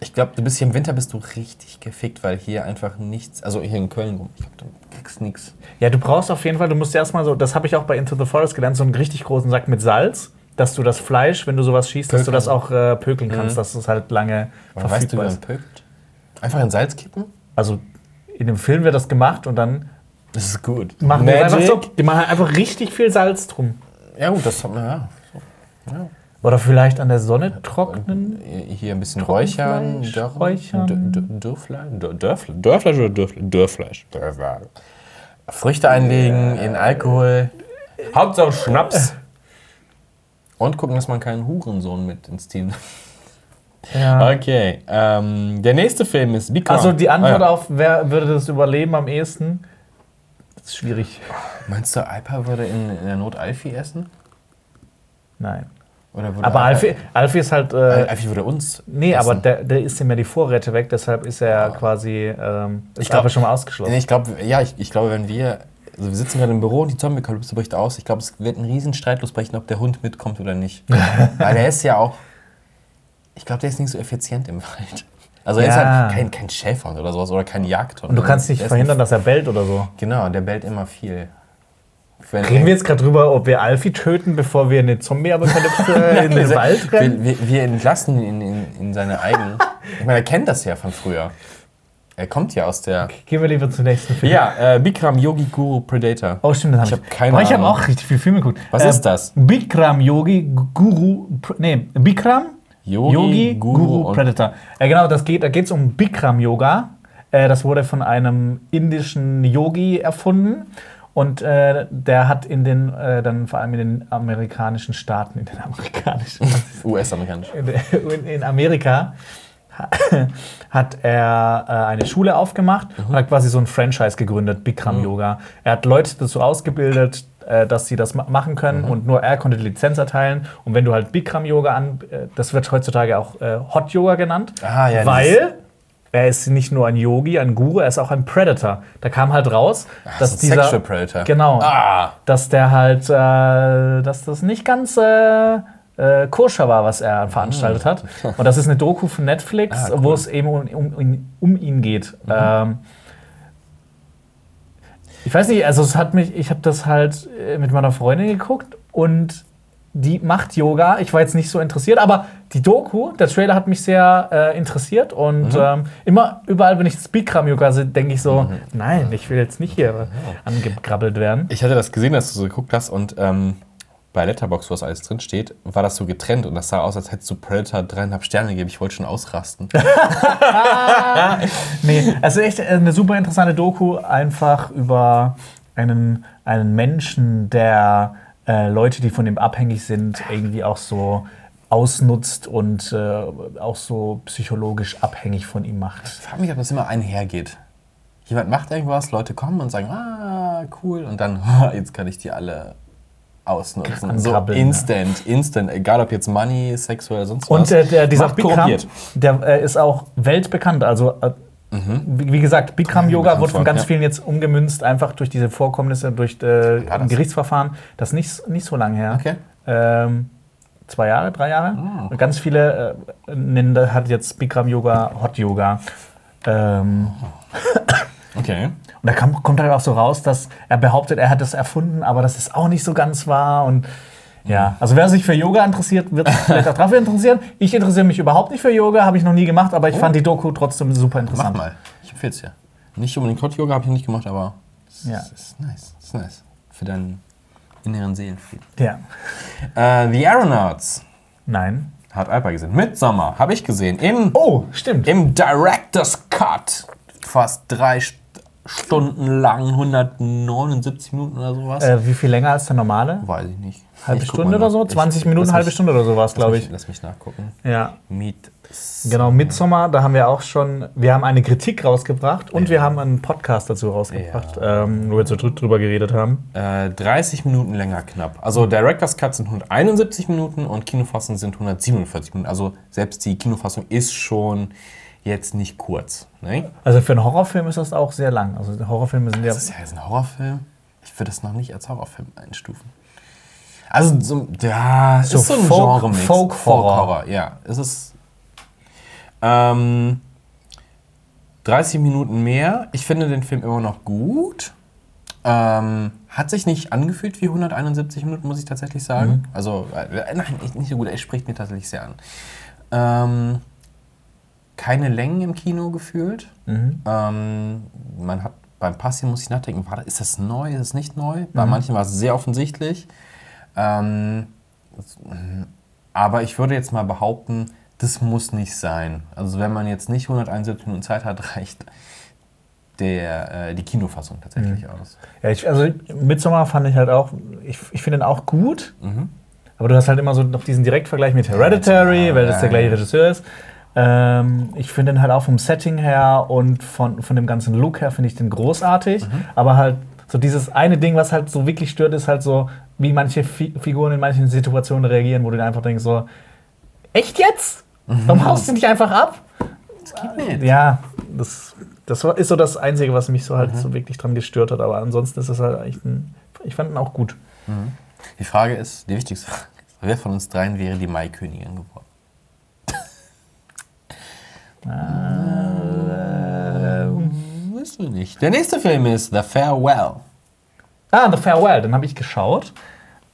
Ich glaube, du bist hier im Winter bist du richtig gefickt, weil hier einfach nichts, also hier in Köln rum, ich glaube, du kriegst nichts. Ja, du brauchst auf jeden Fall, du musst erstmal so, das habe ich auch bei Into the Forest gelernt, so einen richtig großen Sack mit Salz, dass du das Fleisch, wenn du sowas schießt, dass du Pökeln. das auch äh, pökeln kannst, dass es halt lange Weißt du, wie verfügbar man ist. pökelt? Einfach in Salz kippen? Also in dem Film wird das gemacht und dann Das ist gut. machen die einfach so, die machen halt einfach richtig viel Salz drum. Ja gut, das hat man, ja. Oder vielleicht an der Sonne trocknen. Hier ein bisschen Räuchern. Räuchern. Dö- Dö- Dörrfleisch? Dö- Dörfle- Dörrfleisch oder Dörfle- Dörrfleisch? Dörfleisch. Früchte einlegen in Alkohol. Hauptsache Schnaps. Und gucken, dass man keinen Hurensohn mit ins Team. Ja. Okay. Ähm, der nächste Film ist Become. Also die Antwort Ah, ja. auf, wer würde das überleben am ehesten, das ist schwierig. Meinst du, Alpa würde in, in der Not Alfie essen? Nein. Aber Alfie, Alfie ist halt. Äh, Alfie würde uns. nee, essen. aber der, der isst ihm ja die Vorräte weg, deshalb ist er quasi. Ähm, ist Ich glaub- aber schon mal ausgeschlossen. Nee, Ich glaube, ja, ich, ich glaube, wenn wir. Also wir sitzen gerade im Büro und die Zombie-Kalypse bricht aus. Ich glaube, es wird ein riesen Streit losbrechen, ob der Hund mitkommt oder nicht. Weil der ist ja auch. Ich glaube, der ist nicht so effizient im Wald. Also er ist Ja. halt kein, kein Schäferhund oder sowas oder kein Jagdhund. Und du kannst nicht Der ist verhindern, dass er bellt oder so. Genau, der bellt immer viel. Wenn Reden wir jetzt gerade drüber, ob wir Alfie töten, bevor wir eine Zombie-Apokalypse in den Wald rennen? wir, wir, wir entlassen ihn in, in, in seine eigenen. Ich meine, er kennt das ja von früher. Er kommt ja aus der. Gehen wir lieber zum nächsten Film. Ja, äh, Bikram Yogi Guru Predator. Oh, stimmt, das Ich hab hab keine Aber ich habe auch richtig viele Filme geguckt. Was ist das? Bikram Yogi Guru. Nee, Bikram Yogi, Guru Guru und- Predator. Ja, genau, das geht, da geht es um Bikram Yoga. Äh, das wurde von einem indischen Yogi erfunden. Und äh, der hat in den, äh, dann vor allem in den amerikanischen Staaten, in den amerikanischen, US-amerikanisch. in, in Amerika hat er äh, eine Schule aufgemacht und hat quasi so ein Franchise gegründet, Bikram Yoga. Er hat Leute dazu ausgebildet, äh, dass sie das ma machen können und nur er konnte die Lizenz erteilen. Und wenn du halt Bikram Yoga an, äh, das wird heutzutage auch äh, Hot Yoga genannt, Ah, ja, weil er ist nicht nur ein Yogi, ein Guru, er ist auch ein Predator. Da kam halt raus, dass so ein dieser Sexual Predator. genau, Ah. dass der halt, äh, dass das nicht ganz äh, äh, koscher war, was er veranstaltet hat. Und das ist eine Doku von Netflix, Ah, cool. Mhm. wo es eben um, um, ihn- um ihn geht. Ähm, ich weiß nicht, also es hat mich, ich habe das halt äh, mit meiner Freundin geguckt und die macht Yoga. Ich war jetzt nicht so interessiert, aber die Doku, der Trailer hat mich sehr äh, interessiert und Mhm. ähm, immer überall, wenn ich Bikram Yoga sehe, denke ich so, nein, ich will jetzt nicht hier angegrabbelt werden. Ich hatte das gesehen, dass du so geguckt hast und ähm, bei Letterboxd, wo das alles drin steht, war das so getrennt und das sah aus, als hättest du Predator dreieinhalb Sterne gegeben. Ich wollte schon ausrasten. Nee, also echt eine super interessante Doku, einfach über einen, einen Menschen, der äh, Leute, die von ihm abhängig sind, irgendwie auch so ausnutzt und äh, auch so psychologisch abhängig von ihm macht. Ich frage mich, ob das immer einhergeht. Jemand macht irgendwas, Leute kommen und sagen, ah, cool, und dann, jetzt kann ich die alle ausnutzen. So Ankrabbeln, instant, instant, egal ob jetzt Money, sexuell, sonst was. Und äh, der, dieser Bikram, der äh, ist auch weltbekannt. Also, äh, wie, wie gesagt, Bikram Yoga bekannt wurde von ganz ja. vielen jetzt umgemünzt, einfach durch diese Vorkommnisse, durch äh, ein? Gerichtsverfahren. Das ist nicht, nicht so lange her. Okay. Ähm, zwei Jahre, drei Jahre. Ah. Und ganz viele äh, nennen, das- hat jetzt Bikram Yoga Hot Yoga. Ähm, Okay. und da kam, kommt halt auch so raus, dass er behauptet, er hat das erfunden, aber dass es auch nicht so ganz war. Und ja, also wer sich für Yoga interessiert, wird sich vielleicht auch dafür interessieren. Ich interessiere mich überhaupt nicht für Yoga, habe ich noch nie gemacht, aber ich fand die Doku trotzdem super Oh. Mach interessant. mal. Ich empfehle es dir. Nicht unbedingt Hot Yoga habe ich nicht gemacht, aber es Ja. ist- ist nice. ist nice. Für deinen inneren Seelenfrieden. Ja. Äh, The Aeronauts Nein. hat Alpa gesehen. Midsommar habe ich gesehen. Im, Oh, stimmt. Im Director's Cut. Fast drei St Stunden lang, 179 Minuten oder sowas. Äh, wie viel länger als der normale? Weiß ich nicht. Halbe Ich Stunde oder so? nach. 20 Ich- Minuten, halbe mich- Stunde oder so war es, lass glaube ich. Lass mich nachgucken. Ja. Meet. Genau, Midsommar, da haben wir auch schon, wir haben eine Kritik rausgebracht und wir haben einen Podcast dazu rausgebracht, ähm, wo wir so drü- drüber geredet haben. Äh, 30 Minuten länger knapp. Also Director's Cut sind 171 Minuten und Kinofassung sind 147 Minuten. Also selbst die Kinofassung ist schon jetzt nicht kurz. Ne? Also für einen Horrorfilm ist das auch sehr lang. Also Horrorfilme sind ja. Das ist ja jetzt ein Horrorfilm. Ich würde das noch nicht als Horrorfilm einstufen. Also, so, ja, So ist so ein Folk- Genre-Mix. Folk-Horror. Folk-Horror, ja. Es ist ähm, 30 Minuten mehr. Ich finde den Film immer noch gut. Ähm, hat sich nicht angefühlt wie 171 Minuten, muss ich tatsächlich sagen. Also, äh, nein, nicht- so gut. Er spricht mir tatsächlich sehr an. Ähm, keine Längen im Kino gefühlt. Mhm. Ähm, man hat beim Passieren muss ich nachdenken, war, das- ist das neu, ist es nicht neu? Bei Mhm. manchen war es sehr offensichtlich. Ähm, aber ich würde jetzt mal behaupten, das muss nicht sein. Also wenn man jetzt nicht 171 Minuten Zeit hat, reicht der, äh, die Kinofassung tatsächlich Mhm. aus. ja ich, also Midsommar fand ich halt auch, ich, ich finde ihn auch gut, Mhm. aber du hast halt immer so noch diesen Direktvergleich mit Hereditary, Ja, weil das der gleiche. Regisseur ist. Ähm, ich finde ihn halt auch vom Setting her und von, von dem ganzen Look her finde ich den großartig, Mhm. aber halt so dieses eine Ding, was halt so wirklich stört, ist halt so, wie manche Fi Figuren in manchen Situationen reagieren, wo du dir einfach denkst so, echt jetzt? Warum haust du nicht einfach ab? Nee. Ja, das, das ist so das Einzige, was mich so halt so wirklich dran gestört hat. Aber ansonsten ist es halt echt ein. Ich fand ihn auch gut. Die Frage ist, die wichtigste Frage ist, wer von uns dreien wäre die Maikönigin geworden? Weißt du nicht. Der nächste Film ist The Farewell. Ah, The Farewell, den habe ich geschaut.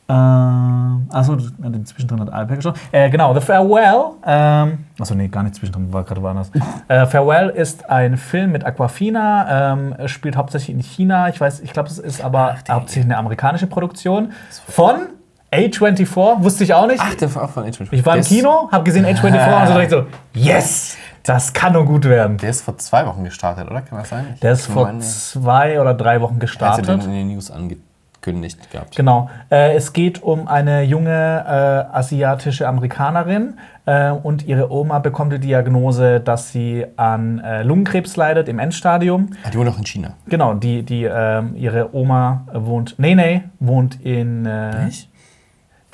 Ähm, achso, zwischendrin hat Alper geschaut. Äh, genau, The Farewell. Ähm, achso, nee, gar nicht zwischendrin, war gerade woanders. äh, Farewell ist ein Film mit Aquafina, ähm, spielt hauptsächlich in China. Ich weiß, ich glaube, es ist aber hauptsächlich eine amerikanische Produktion. Von A24, wusste ich auch nicht. Ach, der war auch von H24. ich war im ist- Kino, habe gesehen A24 und so direkt so, yes, das kann nur gut werden. Der ist vor zwei Wochen gestartet, oder? Kann das sein? Ich Der ist vor meine, zwei oder drei Wochen Hast du gestartet. den in den News angekündigt gehabt? Genau. Äh, es geht um eine junge äh, asiatische Amerikanerin äh, und ihre Oma bekommt die Diagnose, dass sie an äh, Lungenkrebs leidet im Endstadium. Ah, die wohnt auch in China. Genau, die, die, ähm, ihre Oma wohnt, nee, nee, wohnt in, äh, Nicht?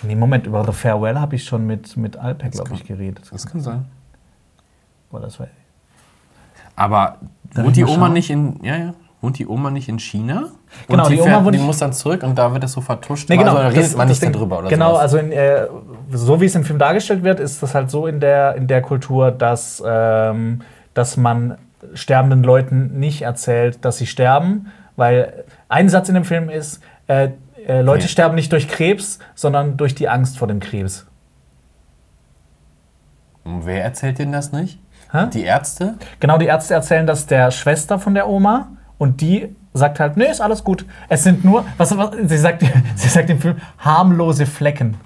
nee, Moment, über The Farewell habe ich schon mit, mit Alper, glaube ich, geredet. Das kann sein. Boah, das war, Aber Darf wohnt ich die Oma schauen? nicht in. Ja, ja. Wohnt die Oma nicht in China? Genau, und die, die Oma fährt, die muss dann zurück und da wird das so vertuscht. Nee, genau. Also, da redet das- man das nicht darüber oder Genau, sowas. also in, äh, so wie es im Film dargestellt wird, ist das halt so in der, in der Kultur, dass, ähm, dass man sterbenden Leuten nicht erzählt, dass sie sterben, weil ein Satz in dem Film ist, äh, äh, Leute Nee. sterben nicht durch Krebs, sondern durch die Angst vor dem Krebs. Und wer erzählt denen das nicht? Hä? Die Ärzte? Genau, die Ärzte erzählen das der Schwester von der Oma und die sagt halt, nee, ist alles gut. Es sind nur, was, was sie sagt, sie sagt im Film, harmlose Flecken.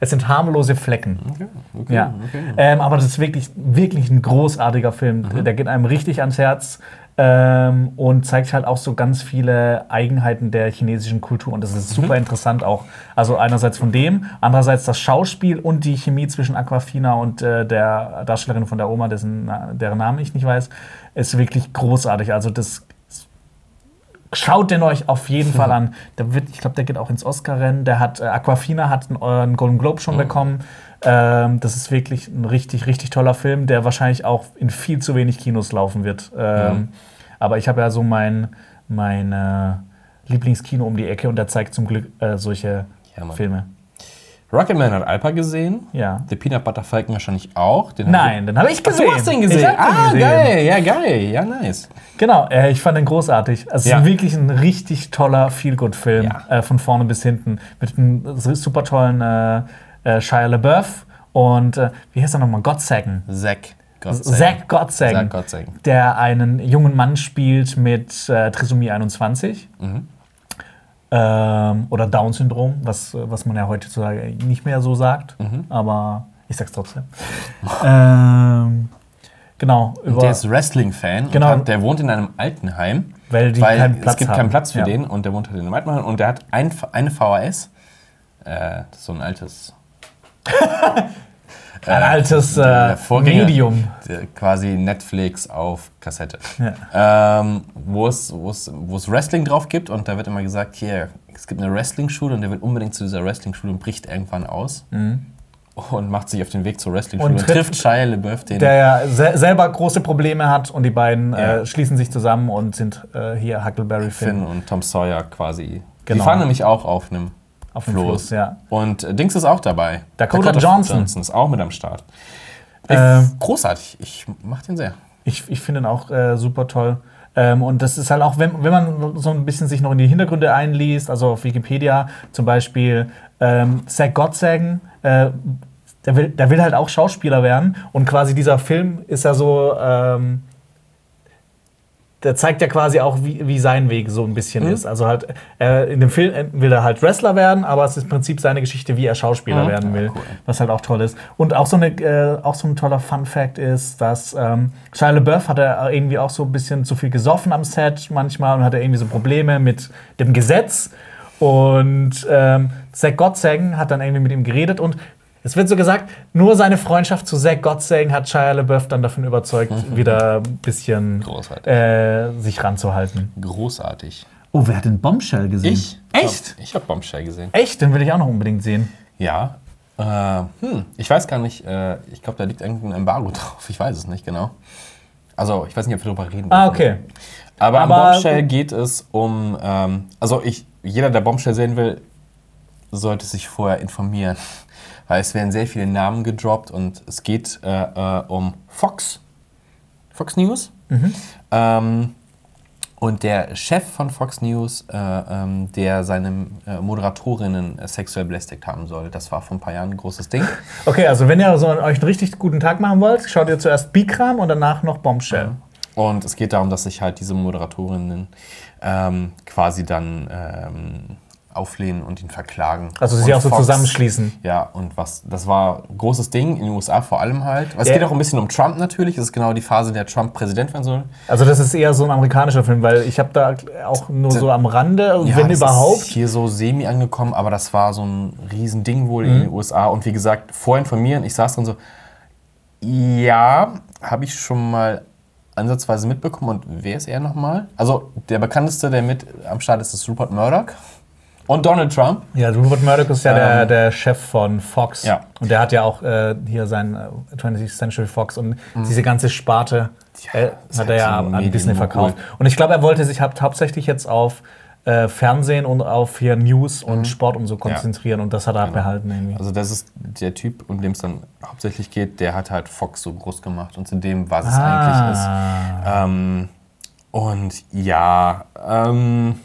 Es sind harmlose Flecken. Okay, okay, Ja. okay. Ähm, aber das ist wirklich, wirklich ein großartiger Film. Mhm. Der geht einem richtig ans Herz ähm, und zeigt halt auch so ganz viele Eigenheiten der chinesischen Kultur. Und das ist Mhm. super interessant auch. Also einerseits von dem, andererseits das Schauspiel und die Chemie zwischen Aquafina und äh, der Darstellerin von der Oma, dessen, deren Namen ich nicht weiß, ist wirklich großartig. Also das Schaut den euch auf jeden Fall an. Der wird, ich glaube, der geht auch ins Oscar-Rennen. Der hat äh, Aquafina hat einen, äh, einen Golden Globe schon bekommen. Ähm, das ist wirklich ein richtig, richtig toller Film, der wahrscheinlich auch in viel zu wenig Kinos laufen wird. Ähm, Aber ich habe ja so mein, mein äh, Lieblingskino um die Ecke und der zeigt zum Glück äh, solche Ja. Filme. Rocketman hat Alpa gesehen. Ja. Der Peanut Butter Falcon wahrscheinlich auch. Den Nein, den habe ich Ach, gesehen. du hast den gesehen. den ah, gesehen. geil. Ja, geil. Ja, nice. Genau, äh, ich fand den großartig. Also Ja. es ist wirklich ein richtig toller Feel-Good-Film, Ja. äh, von vorne bis hinten. Mit einem super tollen äh, äh, Shia LaBeouf und, äh, wie heißt er nochmal, Gottsagen. Zack. Zack Gottsagen, Zack Gottsagen. der einen jungen Mann spielt mit äh, Trisomie 21. Mhm. Ähm, oder Down-Syndrom, was, was man ja heutzutage nicht mehr so sagt. Mhm. Aber ich sag's trotzdem. ähm, genau. Und der ist Wrestling-Fan. Genau. Und hat, der wohnt in einem Altenheim. Weil weil es gibt haben. keinen Platz für Ja. den. Und der wohnt halt in einem Altenheim. Und der hat ein, eine VHS. Äh, das ist so ein altes. ein altes äh. Medium. Quasi Netflix auf Kassette. Ja. Ähm, wo, es, wo, es, wo es Wrestling drauf gibt und da wird immer gesagt, hier, es gibt eine Wrestling-Schule und der will unbedingt zu dieser Wrestling-Schule und bricht irgendwann aus und macht sich auf den Weg zur Wrestling-Schule Mhm. Und und, trifft- Shia LaBeouf, den Der ja se selber große Probleme hat und die beiden Ja. äh, schließen sich zusammen und sind äh, hier Huckleberry Finn Finn. und Tom Sawyer quasi. Genau. Die fahren nämlich auch auf einem Auf dem Floß. Fluss, ja. Und äh, Dings ist auch dabei. Dakota Johnson. ist auch mit am Start. Ich, Ähm. großartig. Ich mach den sehr. Ich, ich finde ihn auch äh, super toll. Ähm, und das ist halt auch, wenn, wenn man so ein bisschen sich noch in die Hintergründe einliest, also auf Wikipedia zum Beispiel, ähm, Zach Gottsagen, äh, der, will, der will halt auch Schauspieler werden. Und quasi dieser Film ist ja so, ähm, der zeigt ja quasi auch, wie, wie sein Weg so ein bisschen Mhm. ist. Also halt, äh, in dem Film will er halt Wrestler werden, aber es ist im Prinzip seine Geschichte, wie er Schauspieler Mhm. werden Ja, will. cool. Was halt auch toll ist. Und auch so, eine, äh, auch so ein toller Fun-Fact ist, dass ähm, Shia LaBeouf hat er irgendwie auch so ein bisschen zu viel gesoffen am Set manchmal und hatte irgendwie so Probleme mit dem Gesetz. Und ähm, Zach Gottsagen hat dann irgendwie mit ihm geredet und es wird so gesagt, nur seine Freundschaft zu Zach Gottsagen hat Shia LaBeouf dann davon überzeugt, wieder ein bisschen Großartig. äh, sich ranzuhalten. Großartig. Oh, wer hat den Bombshell gesehen? Ich? Echt? Ich habe Bombshell gesehen. Echt? Den will ich auch noch unbedingt sehen. Ja. Äh, hm, ich weiß gar nicht. Äh, ich glaube, da liegt irgendein Embargo drauf. Ich weiß es nicht genau. Also, ich weiß nicht, ob wir darüber reden Ah, okay. Aber, am Aber- Bombshell geht es um. Ähm, also, ich, jeder, der Bombshell sehen will, sollte sich vorher informieren. Weil es werden sehr viele Namen gedroppt und es geht äh, äh, um Fox. Fox News. Ähm, Und der Chef von Fox News, äh, ähm, der seine äh, Moderatorinnen äh, sexuell belästigt haben soll, das war vor ein paar Jahren ein großes Ding. Okay, also wenn ihr so euch einen richtig guten Tag machen wollt, schaut ihr zuerst Bikram und danach noch Bombshell. Und es geht darum, dass sich halt diese Moderatorinnen ähm, quasi dann ähm, auflehnen und ihn verklagen. Also sie auch so zusammenschließen. Ja, und was, das war ein großes Ding in den USA vor allem halt. Es Ja. geht auch ein bisschen um Trump natürlich. Es ist genau die Phase, in der Trump Präsident werden soll. Also das ist eher so ein amerikanischer Film, weil ich habe da auch nur so am Rande, Ja, wenn das überhaupt. Ist hier so semi angekommen, aber das war so ein Riesending wohl in den Mhm. USA. Und wie gesagt, vorinformieren, ich saß drin so, ja, habe ich schon mal ansatzweise mitbekommen. Und wer ist er nochmal? Also der bekannteste, der mit am Start ist, ist Rupert Murdoch. Und Donald Trump. Ja, Rupert Murdoch ist ja der, Ähm, der Chef von Fox. Ja. Und der hat ja auch äh, hier sein äh, 20th Century Fox und diese ganze Sparte Ja, äh, hat er ja an Disney verkauft. Und ich glaube, er wollte sich haupt- hauptsächlich jetzt auf äh, Fernsehen und auf hier News und Sport und so konzentrieren und das hat er behalten irgendwie. Also das ist der Typ, um den es dann hauptsächlich geht, der hat halt Fox so groß gemacht und zu dem, was es Ah. eigentlich ist. Ähm, und ja, ähm,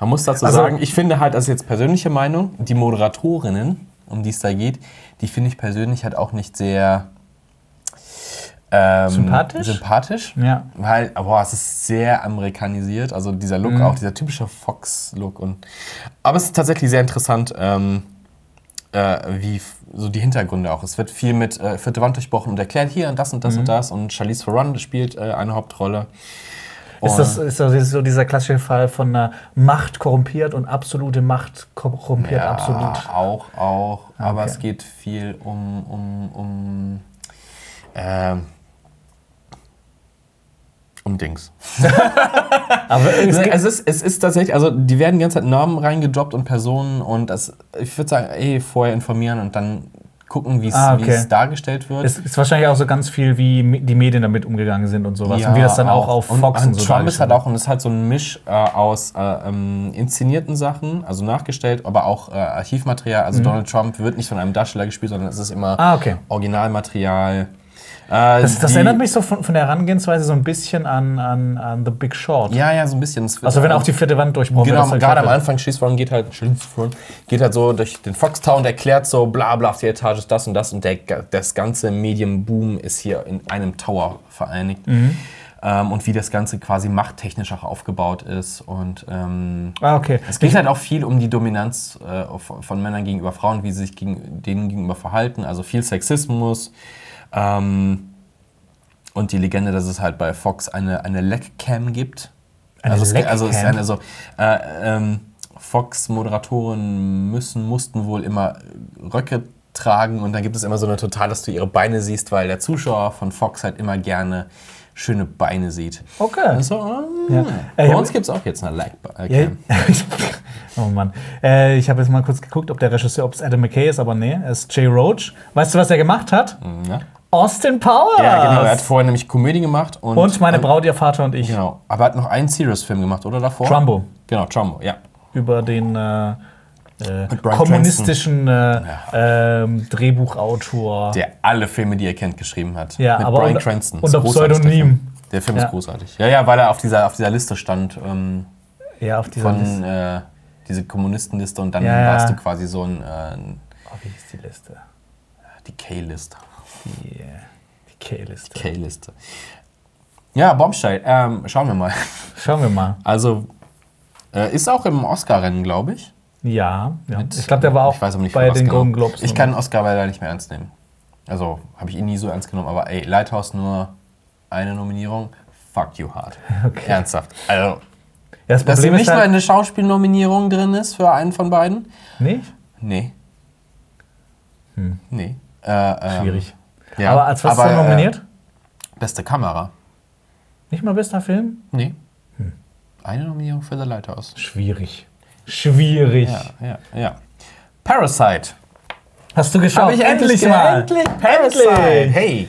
man muss dazu Also- sagen, ich finde halt, das ist jetzt persönliche Meinung, die Moderatorinnen, um die es da geht, die finde ich persönlich halt auch nicht sehr ähm, Sympathisch? sympathisch. Ja. Weil, boah, es ist sehr amerikanisiert, also dieser Look auch, dieser typische Fox-Look. und Aber es ist tatsächlich sehr interessant, ähm, äh, wie so die Hintergründe auch. Es wird viel mit, äh, vierte Wand durchbrochen und erklärt hier und das und das und das und Charlize Theron spielt äh, eine Hauptrolle. Ist Und- das, ist das so dieser klassische Fall von einer Macht korrumpiert und absolute Macht korrumpiert ja, absolut? auch, auch. Aber Okay. es geht viel um, um, um, ähm, um Dings. Aber es Es ist, es ist tatsächlich, also die werden die ganze Zeit Namen reingedroppt und Personen und das, ich würde sagen, ey, vorher informieren und dann gucken, wie es Ah, okay. es dargestellt wird. Es ist wahrscheinlich auch so ganz viel, wie die Medien damit umgegangen sind und sowas. Ja, und wie das dann auch, auf und, Fox und, und so Trump ist halt auch, und es ist halt so ein Misch äh, aus äh, ähm, inszenierten Sachen, also nachgestellt, aber auch äh, Archivmaterial. Also Donald Trump wird nicht von einem Darsteller gespielt, sondern es ist immer Mhm. Ah, okay. Originalmaterial. Äh, Das, das die- erinnert mich so von, von der Herangehensweise so ein bisschen an, an, an The Big Short. Ja, ja, so ein bisschen. Also wenn auch- die vierte Wand durchbrochen Genau, halt gerade am. Anfang, Cheese Theron geht halt, geht halt so durch den Foxtown und erklärt so, bla bla, auf die Etage ist das und das und der, das ganze Medienboom ist hier in einem Tower vereinigt. Mhm. Ähm, und wie das Ganze quasi machttechnisch auch aufgebaut ist. Und ähm, Ah, okay. es geht halt auch viel um die Dominanz äh, von, von Männern gegenüber Frauen, wie sie sich gegen, denen gegenüber verhalten. Also viel Sexismus. Ähm, und die Legende, dass es halt bei Fox eine, eine Leckcam gibt. Eine also, es, Leckcam? also es ist eine so. Äh, ähm, Fox-Moderatoren müssen, mussten wohl immer Röcke tragen und dann gibt es immer so eine Total, dass du ihre Beine siehst, weil der Zuschauer von Fox halt immer gerne schöne Beine sieht. Okay. Also, ähm, Ja. Äh, Bei uns gibt es auch jetzt eine Ja, Like-Cam. oh Mann. Äh, ich habe jetzt mal kurz geguckt, ob der Regisseur, ob es Adam McKay ist, aber nee, es ist Jay Roach. Weißt du, was er gemacht hat? Ja. Austin Powers! ja, genau. Er hat vorher nämlich Komödie gemacht und. und meine Braut, ihr Vater und ich. Genau. Aber er hat noch einen Serious-Film gemacht, oder davor? Trumbo. Genau, Trumbo, ja. Über den äh, äh, kommunistischen äh, ähm, Drehbuchautor. Der alle Filme, die er kennt, geschrieben hat. Ja, Mit aber Bryan unter- Cranston. unter Pseudonym. Der Film, der Film Ja. ist großartig. Ja, ja, weil er auf dieser, auf dieser Liste stand. Ähm, ja, auf dieser Liste. von äh, diese Kommunistenliste und dann Ja, ja. warst du quasi so ein, äh, Oh, wie hieß die Liste? die K-List. Die, äh, die K-Liste. K-Liste. Ja, Bombshell. Ähm, schauen wir mal. Schauen wir mal. Also äh, ist auch im Oscar-Rennen, glaube ich. Ja, ja. Mit- ich glaube, der war auch ich weiß bei den genau. Golden Globes. Ich kann Oscar leider nicht mehr ernst nehmen. Also habe ich ihn nie so ernst genommen. Aber ey, Lighthouse nur eine Nominierung. Fuck you hard. Okay. Ernsthaft. Also, ja, das dass Problem nicht halt, eine Schauspielnominierung drin ist für einen von beiden? nicht? Nee. Nee. Äh, ähm, Hm. Schwierig. Ja, aber als was aber, ist er nominiert? Äh, beste Kamera. Nicht mal bester Film? Nee. Hm. Eine Nominierung für The Lighthouse. Schwierig. Schwierig. Ja, ja, ja. Parasite. Hast du geschaut? Hab ich endlich ge- mal. Endlich Parasite. Endlich. Hey.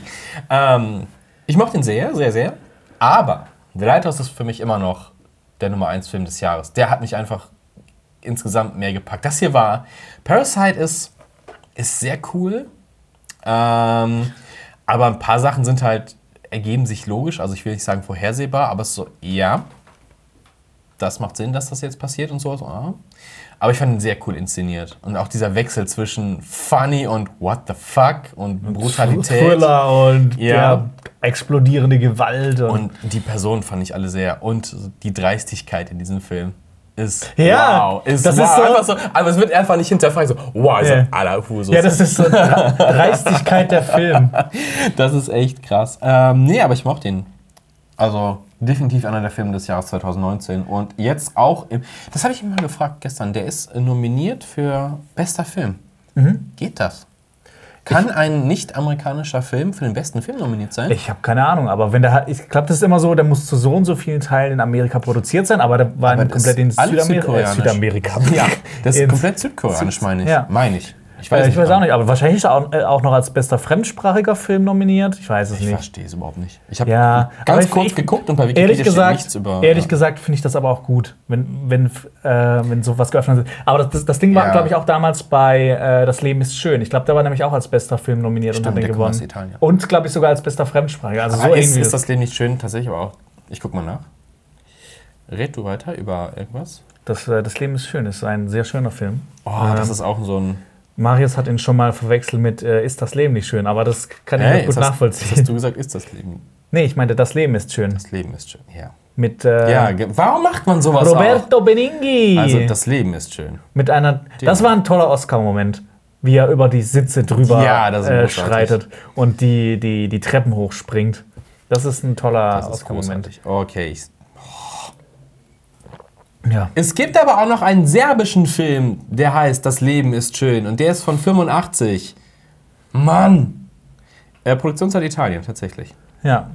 Ähm, ich mochte ihn sehr, sehr, sehr. Aber The Lighthouse ist für mich immer noch der Nummer 1 Film des Jahres. Der hat mich einfach insgesamt mehr gepackt. Das hier war. Parasite ist, ist sehr cool. Ähm, aber ein paar Sachen sind halt, ergeben sich logisch. Also ich will nicht sagen vorhersehbar, aber es ist so, ja. das macht Sinn, dass das jetzt passiert und sowas. Ah. Aber ich fand ihn sehr cool inszeniert. Und auch dieser Wechsel zwischen funny und what the fuck und Brutalität. Thriller und Ja. ja. explodierende Gewalt. Und, Und die Personen fand ich alle sehr. Und die Dreistigkeit in diesem Film ist Ja, wow. Ist das wow. ist so- einfach so. Aber es wird einfach nicht hinterfragt. So, wow, ist Ja. ein aller Husus. ja, das ist so Dreistigkeit der Film. Das ist echt krass. Ähm, nee, aber ich mochte ihn. Also definitiv einer der Filme des Jahres 2019. Und jetzt auch, im, das habe ich ihn mal gefragt gestern, der ist nominiert für bester Film. Mhm. Geht das? Kann ein nicht-amerikanischer Film für den besten Film nominiert sein? Ich habe keine Ahnung, aber wenn der ich glaube, das ist immer so, der muss zu so und so vielen Teilen in Amerika produziert sein, aber der war Aber komplett in Südamerika. Äh. Südamerika. ja, das ist komplett südkoreanisch, meine ich. Ja. Meine ich. Ich Ich weiß, ich weiß auch nicht, aber wahrscheinlich ist er auch, äh, auch noch als bester fremdsprachiger Film nominiert. Ich weiß es Ich nicht. verstehe es überhaupt nicht. Ich habe Ja, ganz ich- kurz ich- geguckt und bei Wikipedia Ehrlich steht gesagt, nichts über. ehrlich ja. gesagt finde ich das aber auch gut, wenn, wenn, äh, wenn sowas geöffnet ist. Aber das, das, das Ding war, Ja. glaube ich, auch damals bei äh, Das Leben ist schön. Ich glaube, der war nämlich auch als bester Film nominiert Stimmt, und hat den gewonnen. Und, glaube ich, sogar als bester Fremdsprachiger. Also so Aber ist, irgendwie. ist das Leben nicht schön? Tatsächlich aber auch. Ich guck mal nach. Red du weiter über irgendwas? das, äh, das Leben ist schön ist ein sehr schöner Film. Oh, Ähm, das ist auch so ein. Marius hat ihn schon mal verwechselt mit äh, Ist das Leben nicht schön? Aber das kann ich Hey, nicht gut hast, nachvollziehen. hast du gesagt, ist das Leben. nee, ich meinte, das Leben ist schön. Das Leben ist schön. Ja. Mit äh, Ja, warum macht man sowas Roberto Benigni. auch? Also, das Leben ist schön. Mit einer. Das war ein toller Oscar-Moment, wie er über die Sitze drüber Ja, äh, schreitet und die, die, die Treppen hochspringt. Das ist ein toller Das ist Oscar-Moment. Okay. ich- Ja. Es gibt aber auch noch einen serbischen Film, der heißt Das Leben ist schön. Und der ist von 85. Mann! Äh, Produktionszeit Italien, tatsächlich. ja.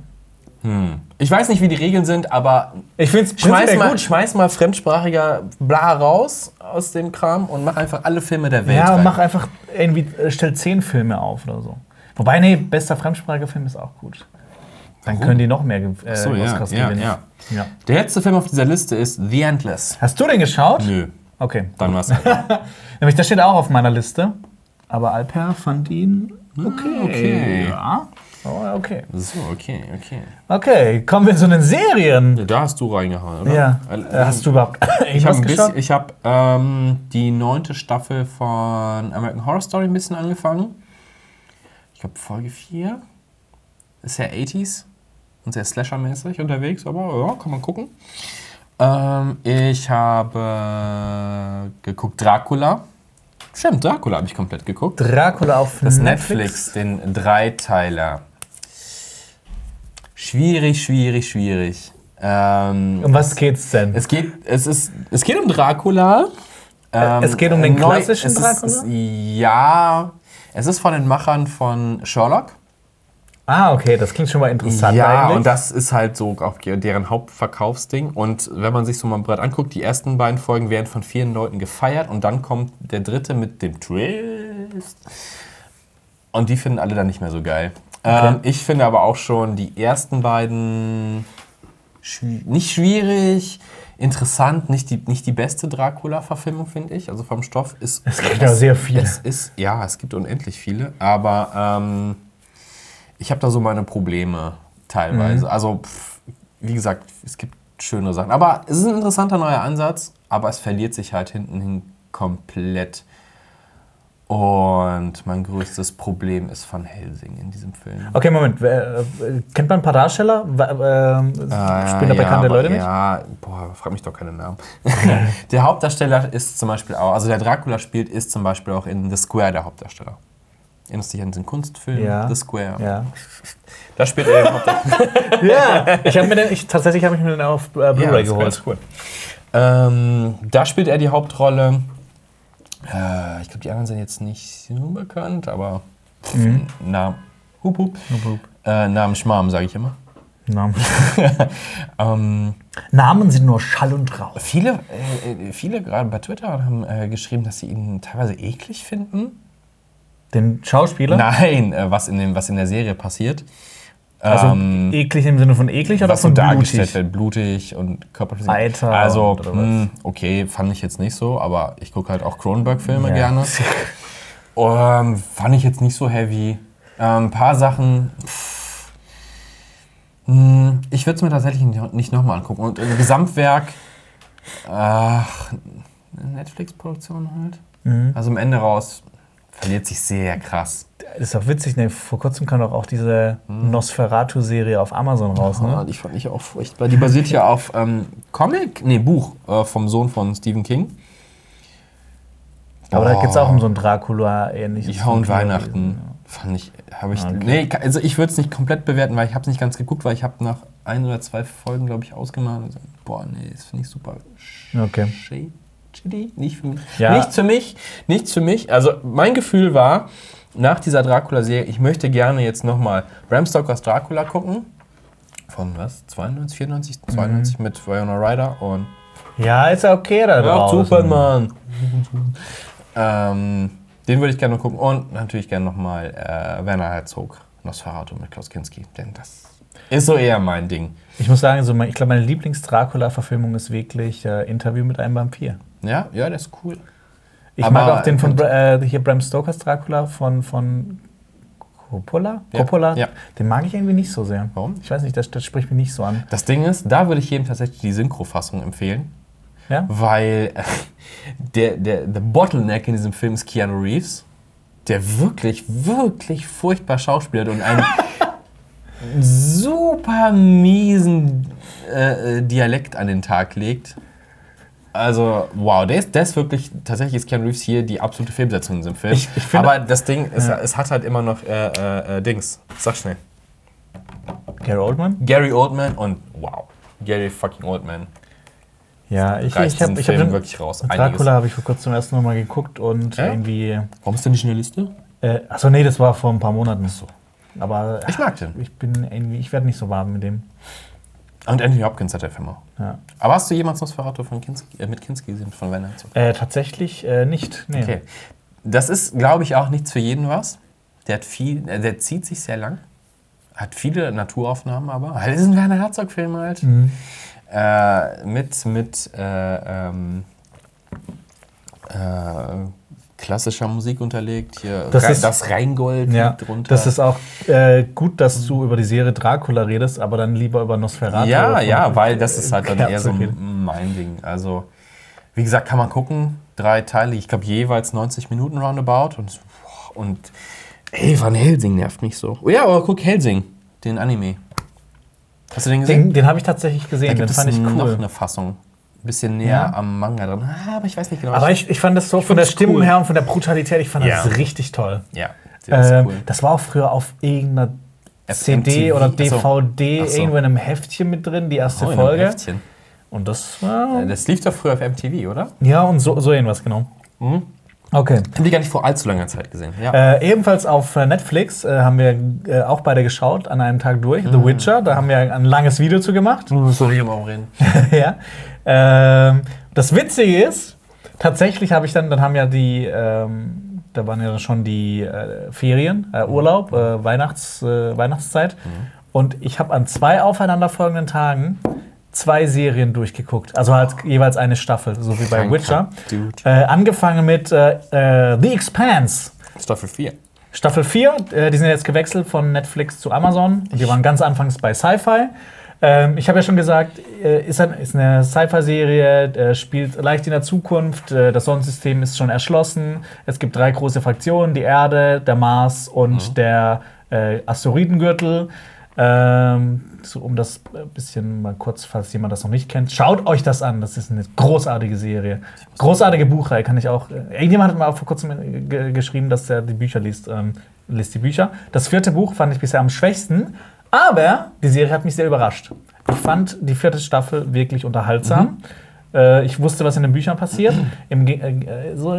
Ich weiß nicht, wie die Regeln sind, aber Ich finde es schmeiß mal, gut. schmeiß mal fremdsprachiger Bla raus aus dem Kram und mach einfach alle Filme der Welt. Ja, rein. mach einfach irgendwie, äh, stell zehn Filme auf oder so. Wobei, nee, bester fremdsprachiger Film ist auch gut. Dann können die noch mehr äh, so, ja, Oscars ja, gewinnen. ja. Ja. Der letzte Film auf dieser Liste ist The Endless. Hast du den geschaut? Nö, Okay. dann war's. Nämlich, der steht auch auf meiner Liste. Aber Alper fand ihn okay. okay. Ja. Oh, okay. so, okay, okay. Okay, kommen wir zu den Serien. Ja, da hast du reingehauen, oder? Ja. Äh, Äh, Hast du überhaupt Ich habe bisschen, ich hab, ähm, die neunte Staffel von American Horror Story ein bisschen angefangen. Ich glaube Folge 4. Ist sehr 80s und sehr Slasher-mäßig unterwegs, aber ja, kann man gucken. Ähm, ich habe geguckt Dracula. Stimmt, Dracula habe ich komplett geguckt. Dracula auf Das Netflix, den Dreiteiler. Schwierig, schwierig, schwierig. Ähm, Um was geht's denn? es geht, es ist, es geht um Dracula. Ähm, es geht um den neu- klassischen es Dracula? Ist, ja, es ist von den Machern von Sherlock. Ah, okay, das klingt schon mal interessant ja, eigentlich. und das ist halt so auch deren Hauptverkaufsding. Und wenn man sich so mal breit anguckt, die ersten beiden Folgen werden von vielen Leuten gefeiert und dann kommt der dritte mit dem Twist. Und die finden alle dann nicht mehr so geil. Ähm, ich finde aber auch schon die ersten beiden schwi- nicht schwierig, interessant, nicht die, nicht die beste Dracula-Verfilmung, finde ich. Also vom Stoff ist. Es gibt ja sehr viele. Es ist, ja, es gibt unendlich viele, aber ähm, ich habe da so meine Probleme teilweise. Also, pff, wie gesagt, es gibt schöne Sachen. Aber es ist ein interessanter neuer Ansatz, aber es verliert sich halt hinten hin komplett. Und mein größtes Problem ist Van Helsing in diesem Film. Okay, Moment. äh, kennt man ein paar Darsteller? Wa- ähm, spielen da ja, bekannte Leute mit? Ja, boah, frag mich doch keine Namen. der Hauptdarsteller ist zum Beispiel auch, also der Dracula spielt, ist zum Beispiel auch in The Square der Hauptdarsteller. Erinnerst dich an diesen Kunstfilm Ja. The Square? Ja. Da spielt er Hauptdarsteller. ja, ich habe mir den, ich, tatsächlich habe ich mir den auf äh, Blu-ray Ja, ist geholt. cool. Ähm, da spielt er die Hauptrolle. Äh, ich glaube, die anderen sind jetzt nicht so bekannt, aber Mhm. Namen. Hup, hup. Äh, Namen Schmarm, sage ich immer. Namen. Ähm, Namen sind nur Schall und Rauch. viele, äh, äh, viele gerade bei Twitter haben äh, geschrieben, dass sie ihn teilweise eklig finden. Den Schauspieler? Nein, äh, was, in dem, was in der Serie passiert. Also Ähm, eklig im Sinne von eklig oder was so von dargestellt blutig? wird, blutig und körperlich. Weiter Also, mh, okay, fand ich jetzt nicht so, aber ich gucke halt auch Cronenberg-Filme Ja. gerne. Ähm, fand ich jetzt nicht so heavy. Ähm, ein paar Sachen. pff, mh, ich würde es mir tatsächlich nicht- nochmal angucken. Und im Gesamtwerk Ach, eine Netflix-Produktion halt. Mhm. Also am Ende raus verliert sich sehr krass. Das ist doch witzig, ne? vor kurzem kam doch auch diese Nosferatu-Serie auf Amazon raus. Ah, Ne? die fand ich auch furchtbar. Die basiert ja auf ähm, Comic, nee, Buch äh, vom Sohn von Stephen King. Aber da geht es auch Oh. um so ein Dracula-ähnliches. Ja, und Weihnachten. Fand ich, habe ich, Okay. nee, also ich würde es nicht komplett bewerten, weil ich habe es nicht ganz geguckt, weil ich habe nach ein oder zwei Folgen, glaube ich, ausgemacht und gesagt, boah, nee, das finde ich super Ja. Okay. shady, shady, nicht für mich. Ja. Nichts für mich, nichts für mich. Also mein Gefühl war, nach dieser Dracula-Serie, ich möchte gerne jetzt nochmal Bram Stokers Dracula gucken. Von was? 92, 94, 92 mit Winona Ryder und Ja, ist ja okay da ja. Superman. ähm, den würde ich gerne noch gucken. Und natürlich gerne nochmal äh, Werner Herzog, Nosferatu mit Klaus Kinski. Denn das ist so eher mein Ding. Ich muss sagen, so mein, ich glaube, meine Lieblings-Dracula-Verfilmung ist wirklich äh, Interview mit einem Vampir. Ja, ja, das ist cool. Ich Aber- mag auch den von äh, hier Bram Stokers Dracula von, von Coppola. Coppola. Ja. Den mag ich irgendwie nicht so sehr. Warum? Ich weiß nicht, das, das spricht mich nicht so an. Das Ding ist, da würde ich jedem tatsächlich die Synchrofassung empfehlen. Ja? Weil äh, der, der, der Bottleneck in diesem Film ist Keanu Reeves, der wirklich, wirklich furchtbar schauspielt und einen super miesen äh, äh, Dialekt an den Tag legt. Also, wow, der ist, der ist wirklich, tatsächlich ist Keanu Reeves hier die absolute Fehlbesetzung in diesem Film. Ich- ich finde- Aber das Ding, es, Ja. es hat halt immer noch äh, äh, äh, Dings. Sag schnell. Gary Oldman? Gary Oldman und wow, Gary fucking Oldman. Ja, ich, ich habe ich hab wirklich raus. Dracula habe ich vor kurzem zum ersten Mal geguckt und Ja? irgendwie. Warum ist der nicht in der Liste? Äh, achso, nee, das war vor ein paar Monaten. so. Aber Ich mag den. ich bin irgendwie, ich werde nicht so warm mit dem. Und Anthony Hopkins hat der Film auch. Ja. Aber hast du jemals Nosferatu von Kinski, äh, mit Kinski gesehen, von Werner Herzog? Äh, tatsächlich äh, nicht. Nee. Okay. Das ist, glaube ich, auch nichts für jeden was. Der hat viel, äh, der zieht sich sehr lang. Hat viele Naturaufnahmen aber. Das ist ein Werner Herzog-Film halt. Mhm. Äh, mit mit äh, ähm, äh, klassischer Musik unterlegt. Hier Das Rhein- ist- das Rheingold Ja, liegt drunter. das ist auch äh, gut, dass du über die Serie Dracula redest, aber dann lieber über Nosferatu. Ja, ja, weil das ist halt dann eher so mein Ding. Also, wie gesagt, kann man gucken. Drei Teile, ich glaube jeweils 90 Minuten roundabout. Und, und ey, Van Helsing nervt mich so. Oh ja, aber guck Helsing, den Anime. Hast du den gesehen? Den, den habe ich tatsächlich da gesehen, gibt den es fand ich noch cool. eine Fassung. Bisschen näher Ja? am Manga dran. Ah, aber ich weiß nicht genau. Aber ich, ich fand das so von find der das Stimmung cool. her und von der Brutalität, ich fand Ja. das richtig toll. ja, ist Ähm, cool. Das war auch früher auf irgendeiner FMTV, CD oder. DVD Ach so. irgendwo in einem Heftchen mit drin, die erste Oh, Folge. Heftchen. Und das war. Äh, Das lief doch früher auf MTV, oder? Ja, und so, so irgendwas, genau. Mhm. Okay. Haben die gar nicht vor allzu langer Zeit gesehen. Ja. Äh, ebenfalls auf äh, Netflix äh, haben wir äh, auch beide geschaut, an einem Tag durch, Mhm. The Witcher. Da haben wir ein langes Video zu gemacht. soll ich immer auch reden? ja. Ähm, das Witzige ist, tatsächlich habe ich dann, dann haben ja die, ähm, da waren ja schon die äh, Ferien, äh, Urlaub, äh, Weihnachts, äh, Weihnachtszeit. Und ich habe an zwei aufeinanderfolgenden Tagen zwei Serien durchgeguckt. Also halt jeweils eine Staffel, so wie bei Kranker Witcher. Äh, angefangen mit äh, äh, The Expanse. Staffel 4. Staffel 4, äh, die sind jetzt gewechselt von Netflix zu Amazon. Die waren ganz anfangs bei Sci-Fi. Ähm, ich habe ja schon gesagt, äh, ist, ein, ist eine Sci-Fi-Serie, äh, spielt leicht in der Zukunft. Das Sonnensystem ist schon erschlossen. Es gibt drei große Fraktionen: die Erde, der Mars und der äh, Asteroidengürtel. Ähm, so, um das ein bisschen mal kurz, falls jemand das noch nicht kennt, schaut euch das an. Das ist eine großartige Serie. Großartige Buchreihe, kann ich auch. Äh, irgendjemand hat mal vor kurzem äh, ge geschrieben, dass er die Bücher liest. Ähm, liest die Bücher. Das vierte Buch fand ich bisher am schwächsten, aber die Serie hat mich sehr überrascht. Ich fand die vierte Staffel wirklich unterhaltsam. Äh, ich wusste, was in den Büchern passiert. Im, äh, so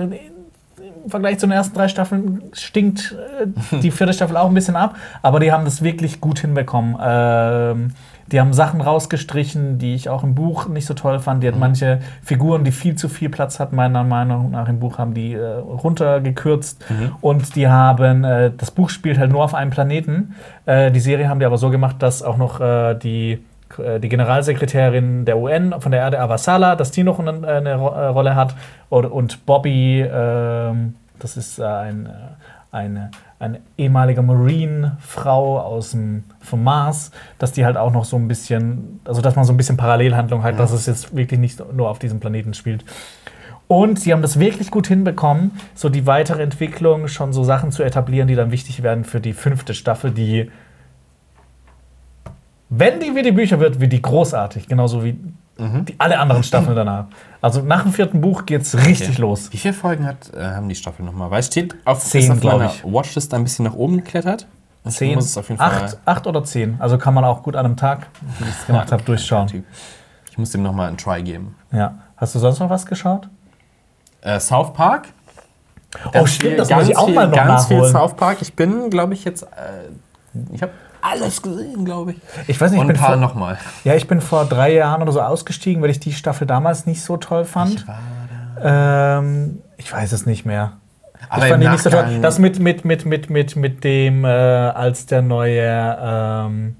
im Vergleich zu den ersten drei Staffeln stinkt äh, die vierte Staffel auch ein bisschen ab, aber die haben das wirklich gut hinbekommen. Ähm, die haben Sachen rausgestrichen, die ich auch im Buch nicht so toll fand. Die hat manche Figuren, die viel zu viel Platz hatten, meiner Meinung nach im Buch, haben die äh, runtergekürzt. Und die haben, äh, das Buch spielt halt nur auf einem Planeten. Äh, die Serie haben die aber so gemacht, dass auch noch äh, die die Generalsekretärin der UN von der Erde, Avasala, dass die noch eine, eine Ro äh, Rolle hat. Und, und Bobby, ähm, das ist äh, ein, äh, eine, eine ehemalige Marine-Frau aus dem, vom Mars, dass die halt auch noch so ein bisschen, also dass man so ein bisschen Parallelhandlung hat, dass es jetzt wirklich nicht nur auf diesem Planeten spielt. Und sie haben das wirklich gut hinbekommen, so die weitere Entwicklung, schon so Sachen zu etablieren, die dann wichtig werden für die fünfte Staffel, die, wenn die wie die Bücher wird, wird die großartig, genauso wie die, alle anderen Staffeln danach. Also nach dem vierten Buch geht's richtig Okay. los. Wie viele Folgen hat, äh, haben die Staffel nochmal? Weil es steht auf, Zehn, ist auf glaub meiner ich. Watchlist ein bisschen nach oben geklettert. Ich Zehn, muss es auf jeden Fall. acht, acht oder zehn. Also kann man auch gut an einem Tag, wie ich es gemacht habe, durchschauen. Ich muss dem nochmal einen Try geben. Ja. Hast du sonst noch was geschaut? Äh, South Park. Oh, stimmt, das muss ich auch viel, mal noch Ganz viel nachholen. South Park. Ich bin, glaube ich, jetzt. Äh, ich habe alles gesehen, glaube ich. Ich weiß nicht, ich Und bin ein paar vor- nochmal. Ja, ich bin vor drei Jahren oder so ausgestiegen, weil ich die Staffel damals nicht so toll fand. Ähm, ich weiß es nicht mehr. Aber ich fand im die nicht so toll. Das mit, mit, mit, mit, mit, mit dem, äh, als der neue ähm,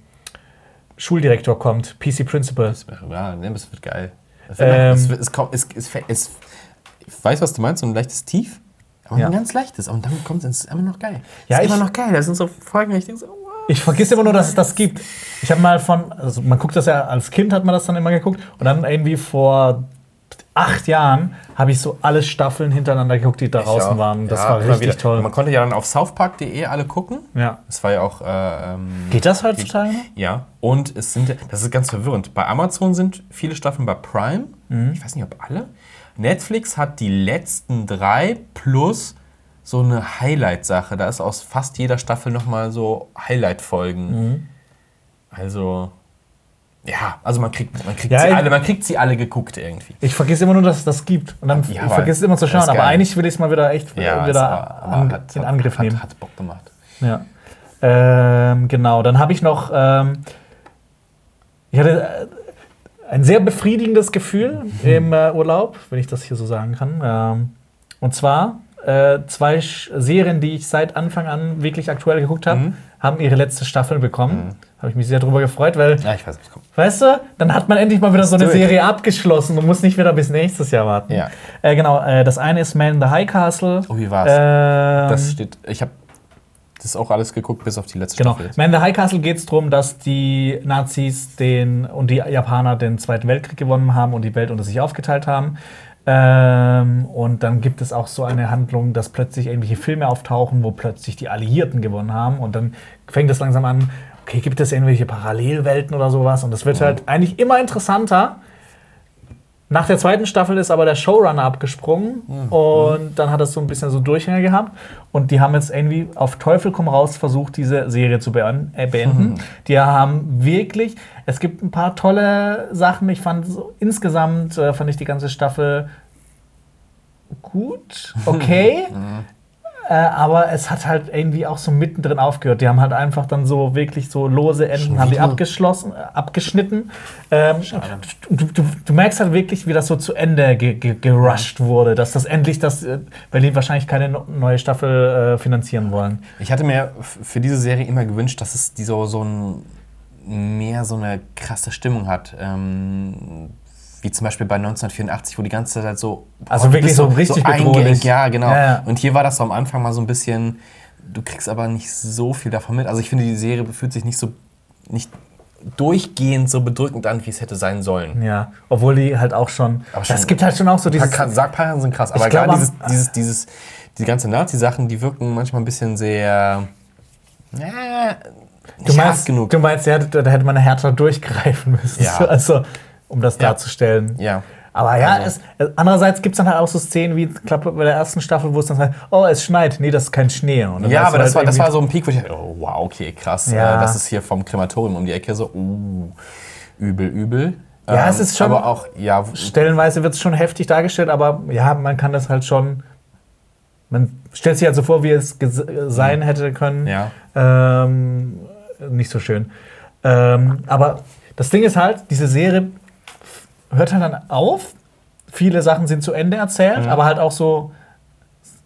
Schuldirektor kommt, PC Principal. Ja, ne, das wird geil. Das Ähm, wird- es, kommt- es, es, es, ich weiß, was du meinst, so ein leichtes Tief. Aber Ja. ein ganz leichtes. Und dann kommt es immer noch geil. Ja, ist ich- immer noch geil. Das sind so Folgen, wo ich denke so, wow. Ich vergesse immer nur, dass es das gibt. Ich habe mal von, also man guckt das ja, als Kind hat man das dann immer geguckt und dann irgendwie vor acht Jahren habe ich so alle Staffeln hintereinander geguckt, die da draußen Ja, waren. Das ja, war richtig wieder. toll. Man konnte ja dann auf southpark.de alle gucken. Ja. Das war ja auch. Äh, ähm, Geht das heutzutage? Ja, und es sind, das ist ganz verwirrend. Bei Amazon sind viele Staffeln bei Prime. Mhm. Ich weiß nicht, ob alle. Netflix hat die letzten drei plus so eine Highlight-Sache. Da ist aus fast jeder Staffel nochmal so Highlight-Folgen. Mhm. Also, ja, also man kriegt, man, kriegt Ja, sie alle, man kriegt sie alle geguckt irgendwie. Ich vergesse immer nur, dass es das gibt. Und dann Ja, vergesse es immer zu schauen. Aber geil. eigentlich will ich es mal wieder echt Ja, wieder war- an, hat- in hat- Angriff hat, nehmen. Hat Bock gemacht. Ja. Ähm, genau, dann habe ich noch. Ähm, ich hatte äh, ein sehr befriedigendes Gefühl im äh, Urlaub, wenn ich das hier so sagen kann. Ähm, und zwar äh, zwei Sch Serien, die ich seit Anfang an wirklich aktuell geguckt habe, haben ihre letzte Staffel bekommen. Habe ich mich sehr darüber gefreut, weil, Ja, ich weiß nicht. Komm. weißt du, dann hat man endlich mal wieder so eine. Serie abgeschlossen und muss nicht wieder bis nächstes Jahr warten. Ja. Äh, genau, äh, das eine ist Man in the High Castle. Oh, wie war's? Ähm, Das steht, ich habe das auch alles geguckt, bis auf die letzte Genau. Staffel. Man in the High Castle geht es darum, dass die Nazis den und die Japaner den Zweiten Weltkrieg gewonnen haben und die Welt unter sich aufgeteilt haben. Ähm, und dann gibt es auch so eine Handlung, dass plötzlich irgendwelche Filme auftauchen, wo plötzlich die Alliierten gewonnen haben. Und dann fängt es langsam an, okay, gibt es irgendwelche Parallelwelten oder sowas? Und das wird halt eigentlich immer interessanter. Nach der zweiten Staffel ist aber der Showrunner abgesprungen und dann hat es so ein bisschen so Durchhänger gehabt. Und die haben jetzt irgendwie auf Teufel komm raus versucht, diese Serie zu beenden. Äh, beenden. Die haben wirklich, es gibt ein paar tolle Sachen. Ich fand so, insgesamt äh, fand ich die ganze Staffel gut, okay. Äh, aber es hat halt irgendwie auch so mittendrin aufgehört. Die haben halt einfach dann so wirklich so lose Enden, haben die abgeschlossen, äh, abgeschnitten. Ähm, du, du, du merkst halt wirklich, wie das so zu Ende ge ge gerusht wurde, dass das endlich das, äh, weil die wahrscheinlich keine neue Staffel äh, finanzieren wollen. Ich hatte mir für diese Serie immer gewünscht, dass es die so, so ein, mehr so eine krasse Stimmung hat. Ähm, wie zum Beispiel bei 1984, wo die ganze Zeit so. Also du wirklich bist so richtig eingeengt. bedrohlich. Ja, genau. Ja, ja. Und hier war das so am Anfang mal so ein bisschen. Du kriegst aber nicht so viel davon mit. Also ich finde, die Serie fühlt sich nicht so. nicht durchgehend so bedrückend an, wie es hätte sein sollen. Ja, obwohl die halt auch schon. Aber schon- es gibt halt schon auch so dieses. Sargpaaren sind krass, aber gerade dieses, dieses, dieses, die ganze Nazi-Sachen, die wirken manchmal ein bisschen sehr. Ja, Du meinst, genug. du meinst, ja, da da hätte man härter durchgreifen müssen. Ja. Also, um das Ja. darzustellen. Ja. Aber ja, Also- es, andererseits gibt es dann halt auch so Szenen wie glaub, bei der ersten Staffel, wo es dann halt, oh, es schneit. Nee, das ist kein Schnee. Ja, aber das, halt war, das war so ein Peak, wo ich dachte, oh, wow, okay, krass. Ja. Äh, das ist hier vom Krematorium um die Ecke so, uh, übel, übel. Ähm, Ja, es ist schon- Aber auch, ja, Stellenweise wird es schon heftig dargestellt, aber ja, man kann das halt schon. Man stellt sich halt so vor, wie es sein hätte können. Ja. Ähm, nicht so schön. Ähm, aber das Ding ist halt, diese Serie hört halt dann auf. Viele Sachen sind zu Ende erzählt, Mhm. aber halt auch so.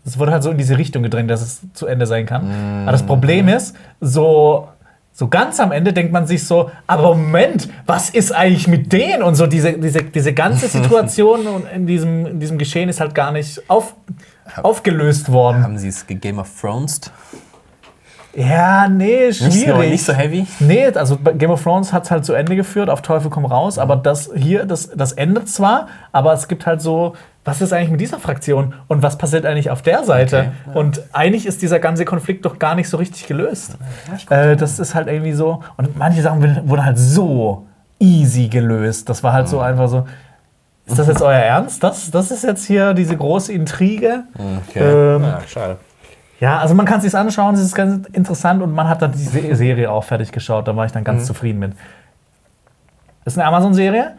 Es wurde halt so in diese Richtung gedrängt, dass es zu Ende sein kann. Mhm. Aber das Problem ist, so, so ganz am Ende denkt man sich so, aber Moment, was ist eigentlich mit denen? Und so diese, diese, diese ganze Situation und in diesem, in diesem Geschehen ist halt gar nicht auf, aufgelöst worden. Haben sie es Game of Thrones? Ja, nee, schwierig. nicht so heavy? Nee, also Game of Thrones hat es halt zu Ende geführt, auf Teufel komm raus, aber das hier, das, das endet zwar, aber es gibt halt so, was ist eigentlich mit dieser Fraktion und was passiert eigentlich auf der Seite? Und eigentlich ist dieser ganze Konflikt doch gar nicht so richtig gelöst. Äh, das ist halt irgendwie so, und manche Sachen wurden halt so easy gelöst. Das war halt so einfach so, ist das jetzt euer Ernst? Das, das ist jetzt hier diese große Intrige? Okay. Ähm, ja, schade. Ja, also man kann es sich anschauen, es ist ganz interessant und man hat dann die Se- Serie auch fertig geschaut, da war ich dann Mhm. ganz zufrieden mit. Das ist eine Amazon-Serie.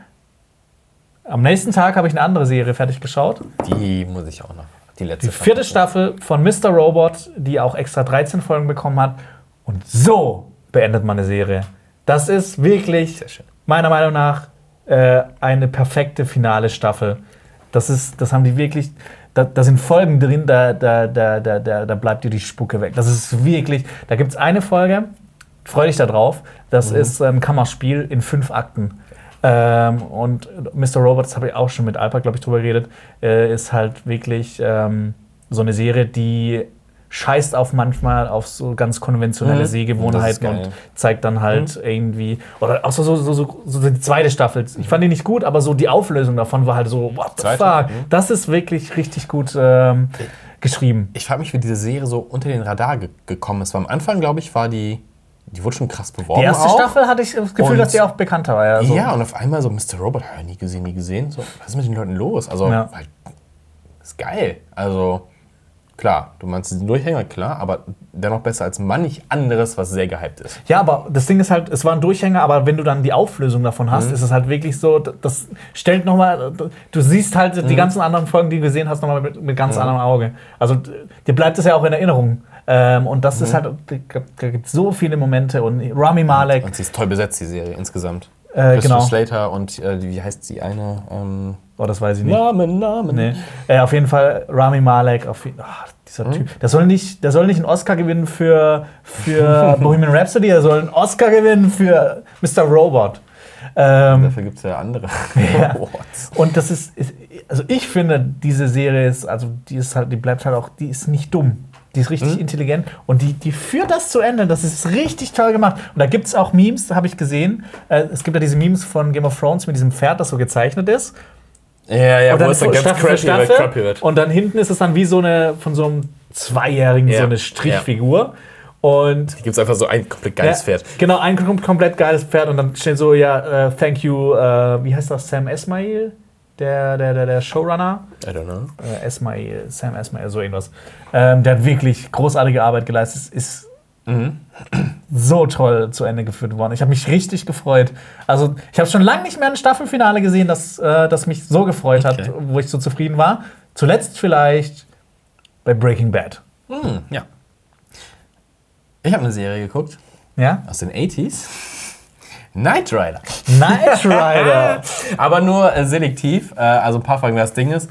Am nächsten Tag habe ich eine andere Serie fertig geschaut. Die muss ich auch noch. Die letzte. Die vierte Staffel von Mr. Robot, die auch extra 13 Folgen bekommen hat. Und so beendet man eine Serie. Das ist wirklich, meiner Meinung nach, äh, eine perfekte finale Staffel. Das, ist, das haben die wirklich. Da, da sind Folgen drin, da, da, da, da, da, bleibt dir die Spucke weg. Das ist wirklich. Da gibt es eine Folge, freu dich da drauf. Das ist ein Kammerspiel in fünf Akten. Ähm, und Mr. Robot, das habe ich auch schon mit Alpa, glaube ich, drüber geredet, äh, ist halt wirklich ähm, so eine Serie, die scheißt auf manchmal auf so ganz konventionelle Mhm. Sehgewohnheiten und zeigt dann halt irgendwie, oder auch so, so, so, so, die zweite Staffel. Ich fand die nicht gut, aber so die Auflösung davon war halt so, what the Zweite? fuck? Mhm. Das ist wirklich richtig gut ähm, geschrieben. Ich frage mich, wie diese Serie so unter den Radar ge gekommen ist. Weil am Anfang, glaube ich, war die. Die wurde schon krass beworben. Die erste auch. Staffel hatte ich das Gefühl, Und- dass die auch bekannter war. Ja, so. Ja, und auf einmal so Mr. Robot, hör, nie gesehen, nie gesehen. So, was ist mit den Leuten los? Also, Ja. halt, ist geil. Also, klar, du meinst den Durchhänger, klar, aber dennoch besser als manch anderes, was sehr gehypt ist. Ja, aber das Ding ist halt, es war ein Durchhänger, aber wenn du dann die Auflösung davon Mhm. hast, ist es halt wirklich so, das stellt nochmal, du siehst halt Mhm. die ganzen anderen Folgen, die du gesehen hast, nochmal mit, mit ganz anderem Auge. Also dir bleibt es ja auch in Erinnerung. Ähm, und das Mhm. ist halt, da gibt es so viele Momente und Rami Malek, Und sie ist toll besetzt, die Serie insgesamt. Äh, genau. Slater und äh, wie heißt die eine? Ähm, oh, das weiß ich nicht. Namen, Namen. Nee. Äh, auf jeden Fall Rami Malek, auf, jeden- ah, dieser Mhm. Typ. Der soll, nicht, der soll nicht einen Oscar gewinnen für, für Bohemian Rhapsody, er soll einen Oscar gewinnen für Mr. Robot. Ähm, Dafür gibt es ja andere. Ja. Und das ist, ist, also ich finde, diese Serie ist, also die ist halt, die bleibt halt auch, die ist nicht dumm. Die ist richtig intelligent und die, die führt das zu Ende. Das ist richtig toll gemacht. Und da gibt es auch Memes, habe ich gesehen. Äh, es gibt ja diese Memes von Game of Thrones mit diesem Pferd, das so gezeichnet ist. Ja, ja, und wo es dann ganz Staffel crappy wird, crappy wird. Und dann hinten ist es dann wie so eine, von so einem Zweijährigen, Ja. so eine Strichfigur. Und Gibt es einfach so ein komplett geiles ja, Pferd. Genau, ein kom komplett geiles Pferd und dann steht so, ja, äh, thank you, äh, wie heißt das, Sam Esmail, der, der, der, der Showrunner. I don't know. Äh, Esmail, Sam Esmail, so irgendwas. Ähm, der hat wirklich großartige Arbeit geleistet. Ist so toll zu Ende geführt worden. Ich habe mich richtig gefreut. Also, ich habe schon lange nicht mehr ein Staffelfinale gesehen, das, äh, das mich so gefreut Okay. hat, wo ich so zufrieden war. Zuletzt vielleicht bei Breaking Bad. Hm, ja. Ich habe eine Serie geguckt Ja? aus den 80s. Knight Rider. Knight Rider. Aber nur äh, selektiv. Äh, also ein paar Folgen. Das Ding ist,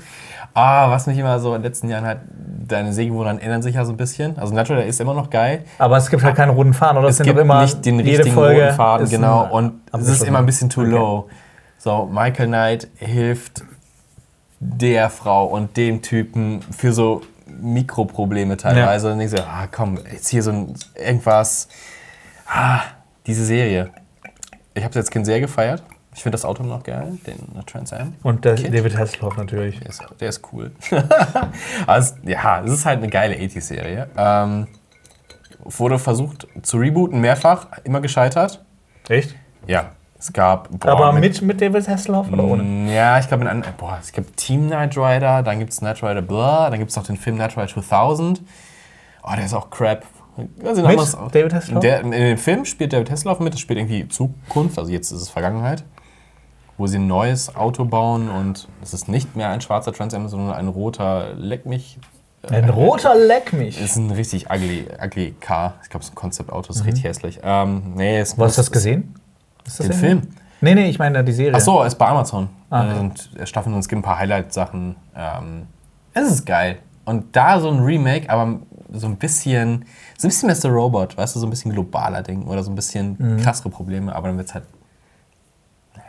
ah, was mich immer so in den letzten Jahren halt, deine Sehgewohnheiten ändern sich ja so ein bisschen. Also Knight Rider ist immer noch geil. Aber es gibt halt keine roten Faden, oder? Es sind gibt immer nicht den richtigen Folge roten Faden, genau. Und es ist immer ein bisschen too Okay. low. So, Michael Knight hilft der Frau und dem Typen für so Mikroprobleme teilweise. Und ich so, ah, komm, jetzt hier so ein, irgendwas. Ah, diese Serie. Ich habe jetzt Kind sehr gefeiert. Ich finde das Auto noch geil, den äh, Trans Am. Und der. David Hasselhoff natürlich. Der ist, der ist cool. also, ja, es ist halt eine geile 80s-Serie. Ähm, wurde versucht zu rebooten, mehrfach, immer gescheitert. Echt? Ja, es gab. boah, Aber mit, mit David Hasselhoff oder ohne? Mm, Ja, ich glaube, in anderen- boah, es gibt Team Knight Rider, dann gibt es Knight Rider Blah, dann gibt es noch den Film Knight Rider 2000. Oh, der ist auch crap. Also, Mit damals- David Hasselhoff? Der, in dem Film spielt David Hasselhoff mit, das spielt irgendwie Zukunft, also jetzt ist es Vergangenheit, wo sie ein neues Auto bauen und es ist nicht mehr ein schwarzer Trans Am, sondern ein roter Leck mich. Ein roter Leck mich. Ist ein richtig ugly, ugly Car. Ich glaube, es ist ein Konzeptauto, ist richtig hässlich. Ähm, nee, es Wo hast du das gesehen? Ist das Den? Film. Nee, nee, ich meine die Serie. Ach so, ist bei Amazon. Ah, okay. Äh, Und Staffeln und es gibt ein paar Highlight-Sachen. Ähm, es ist geil. Und da so ein Remake, aber so ein bisschen, so ein bisschen Mr. Robot, weißt du, so ein bisschen globaler Ding oder so ein bisschen Mhm. krassere Probleme, aber dann wird es halt, naja,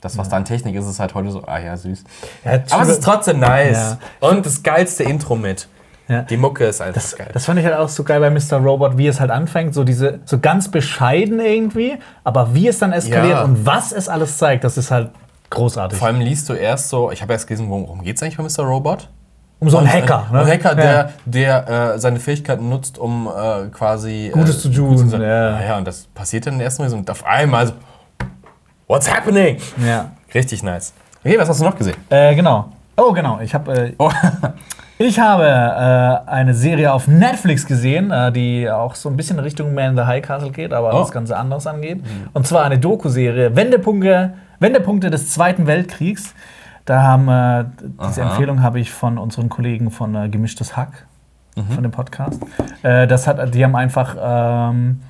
das, was da an Technik ist, ist halt heute so, ah ja, süß. Ja, Aber es ist trotzdem nice. Ja. Und das geilste Intro mit. Ja. Die Mucke ist einfach Das, geil. das fand ich halt auch so geil bei Mr. Robot, wie es halt anfängt, so diese, so ganz bescheiden irgendwie, aber wie es dann eskaliert Ja. und was es alles zeigt, das ist halt großartig. Vor allem liest du erst so, ich habe erst gelesen, worum, worum geht es eigentlich bei Mr. Robot? Um so einen Hacker, Ein Hacker, der, der äh, seine Fähigkeiten nutzt, um äh, quasi. Gutes äh, zu tun, Gutes zu- ja. ja. und das passiert dann in der ersten Mal so und auf einmal so. What's happening? Ja. Richtig nice. Okay, was hast du noch gesehen? Äh, genau. Oh, genau. Ich habe äh, Oh. ich habe äh, eine Serie auf Netflix gesehen, äh, die auch so ein bisschen Richtung Man in the High Castle geht, aber Oh. das Ganze anders angeht. Und zwar eine Doku-Serie Wendepunkte, Wendepunkte des Zweiten Weltkriegs. Da haben äh, diese Aha. Empfehlung habe ich von unseren Kollegen von äh, Gemischtes Hack von dem Podcast. Äh, das hat, die haben einfach ähm,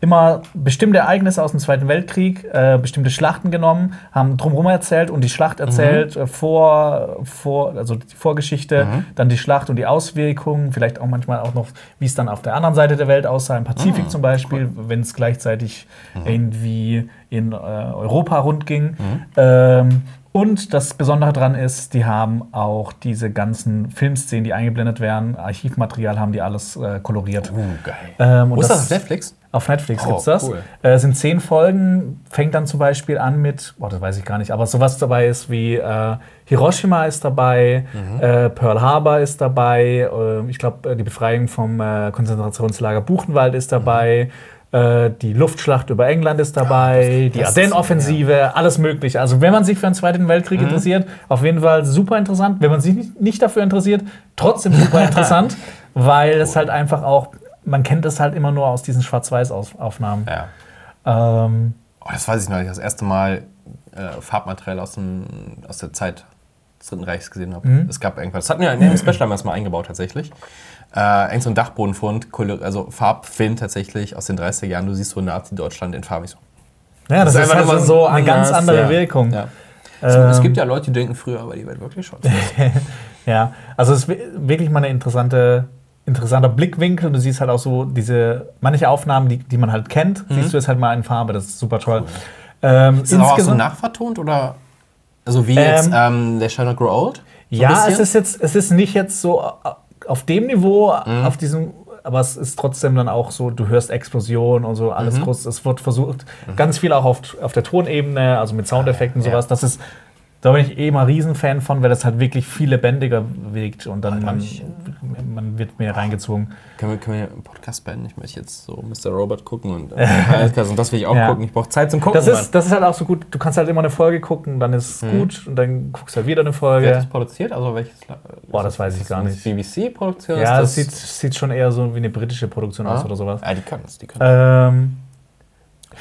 immer bestimmte Ereignisse aus dem Zweiten Weltkrieg, äh, bestimmte Schlachten genommen, haben drumherum erzählt und die Schlacht erzählt äh, vor, vor, also die Vorgeschichte, dann die Schlacht und die Auswirkungen, vielleicht auch manchmal auch noch, wie es dann auf der anderen Seite der Welt aussah, im Pazifik zum Beispiel, wenn es gleichzeitig irgendwie in äh, Europa rund ging. Ähm, und das Besondere daran ist, die haben auch diese ganzen Filmszenen, die eingeblendet werden, Archivmaterial haben die alles äh, koloriert. Uh, geil. Ähm, Wo ist das das- auf Netflix? Auf Netflix Oh, gibt's das. cool. Äh, sind zehn Folgen, fängt dann zum Beispiel an mit, boah, das weiß ich gar nicht, aber sowas dabei ist wie äh, Hiroshima ist dabei, Mhm. äh, Pearl Harbor ist dabei, äh, ich glaube, die Befreiung vom äh, Konzentrationslager Buchenwald ist dabei. Äh, Die Luftschlacht über England ist dabei, die Ardennen-Offensive, alles Mögliche. Also, wenn man sich für den Zweiten Weltkrieg Mhm. interessiert, auf jeden Fall super interessant. Wenn man sich nicht- nicht dafür interessiert, trotzdem super interessant, weil es halt einfach auch, man kennt es halt immer nur aus diesen Schwarz-Weiß-Aufnahmen. Ja. Ähm, Oh, das weiß ich noch, ich das erste Mal äh, Farbmaterial aus, dem, aus der Zeit des Dritten Reichs gesehen habe. Mhm. Es gab irgendwas. Das hatten wir in dem Special das mal eingebaut tatsächlich. Äh, irgend so ein Dachbodenfund, also Farbfilm tatsächlich aus den 30er Jahren. Du siehst so Nazi-Deutschland in farbig so. ja, das, ist, einfach also nur so eine ganz andere ja. Wirkung. Ja. Es, es Ähm, gibt ja Leute, die denken, früher war die Welt wirklich schon. Ja, also es ist wi- wirklich mal eine interessante, interessanter Blickwinkel. Du siehst halt auch so diese, manche Aufnahmen, die, die man halt kennt, siehst du jetzt halt mal in Farbe. Das ist super toll. Ähm, Ist das auch so nachvertont oder? Also wie jetzt Ähm, ähm, der Shall Not Grow Old? So ein Ja, es ist jetzt, es ist nicht jetzt so äh, auf dem Niveau, Mhm. auf diesem, aber es ist trotzdem dann auch so, du hörst Explosionen und so, alles Mhm. groß. Es wird versucht, ganz viel auch auf, auf der Tonebene, also mit Soundeffekten und sowas. Das ist, da bin ich eh mal Riesenfan von, weil das halt wirklich viel lebendiger wirkt und dann man, man wird mehr reingezogen. Können wir, können wir einen Podcast beenden? Ich möchte jetzt so Mr. Robot gucken und, und das will ich auch Ja. gucken. Ich brauche Zeit zum Gucken. Das ist, das ist halt auch so gut, du kannst halt immer eine Folge gucken, dann ist es gut und dann guckst du halt wieder eine Mhm. Wer hat Folge. das produziert? Also welches? Boah, das weiß ich gar nicht. BBC-Produktion? Ja, das ist sieht, sieht schon eher so wie eine britische Produktion aus Ah. oder sowas. Ja, die können es. Die können Ähm,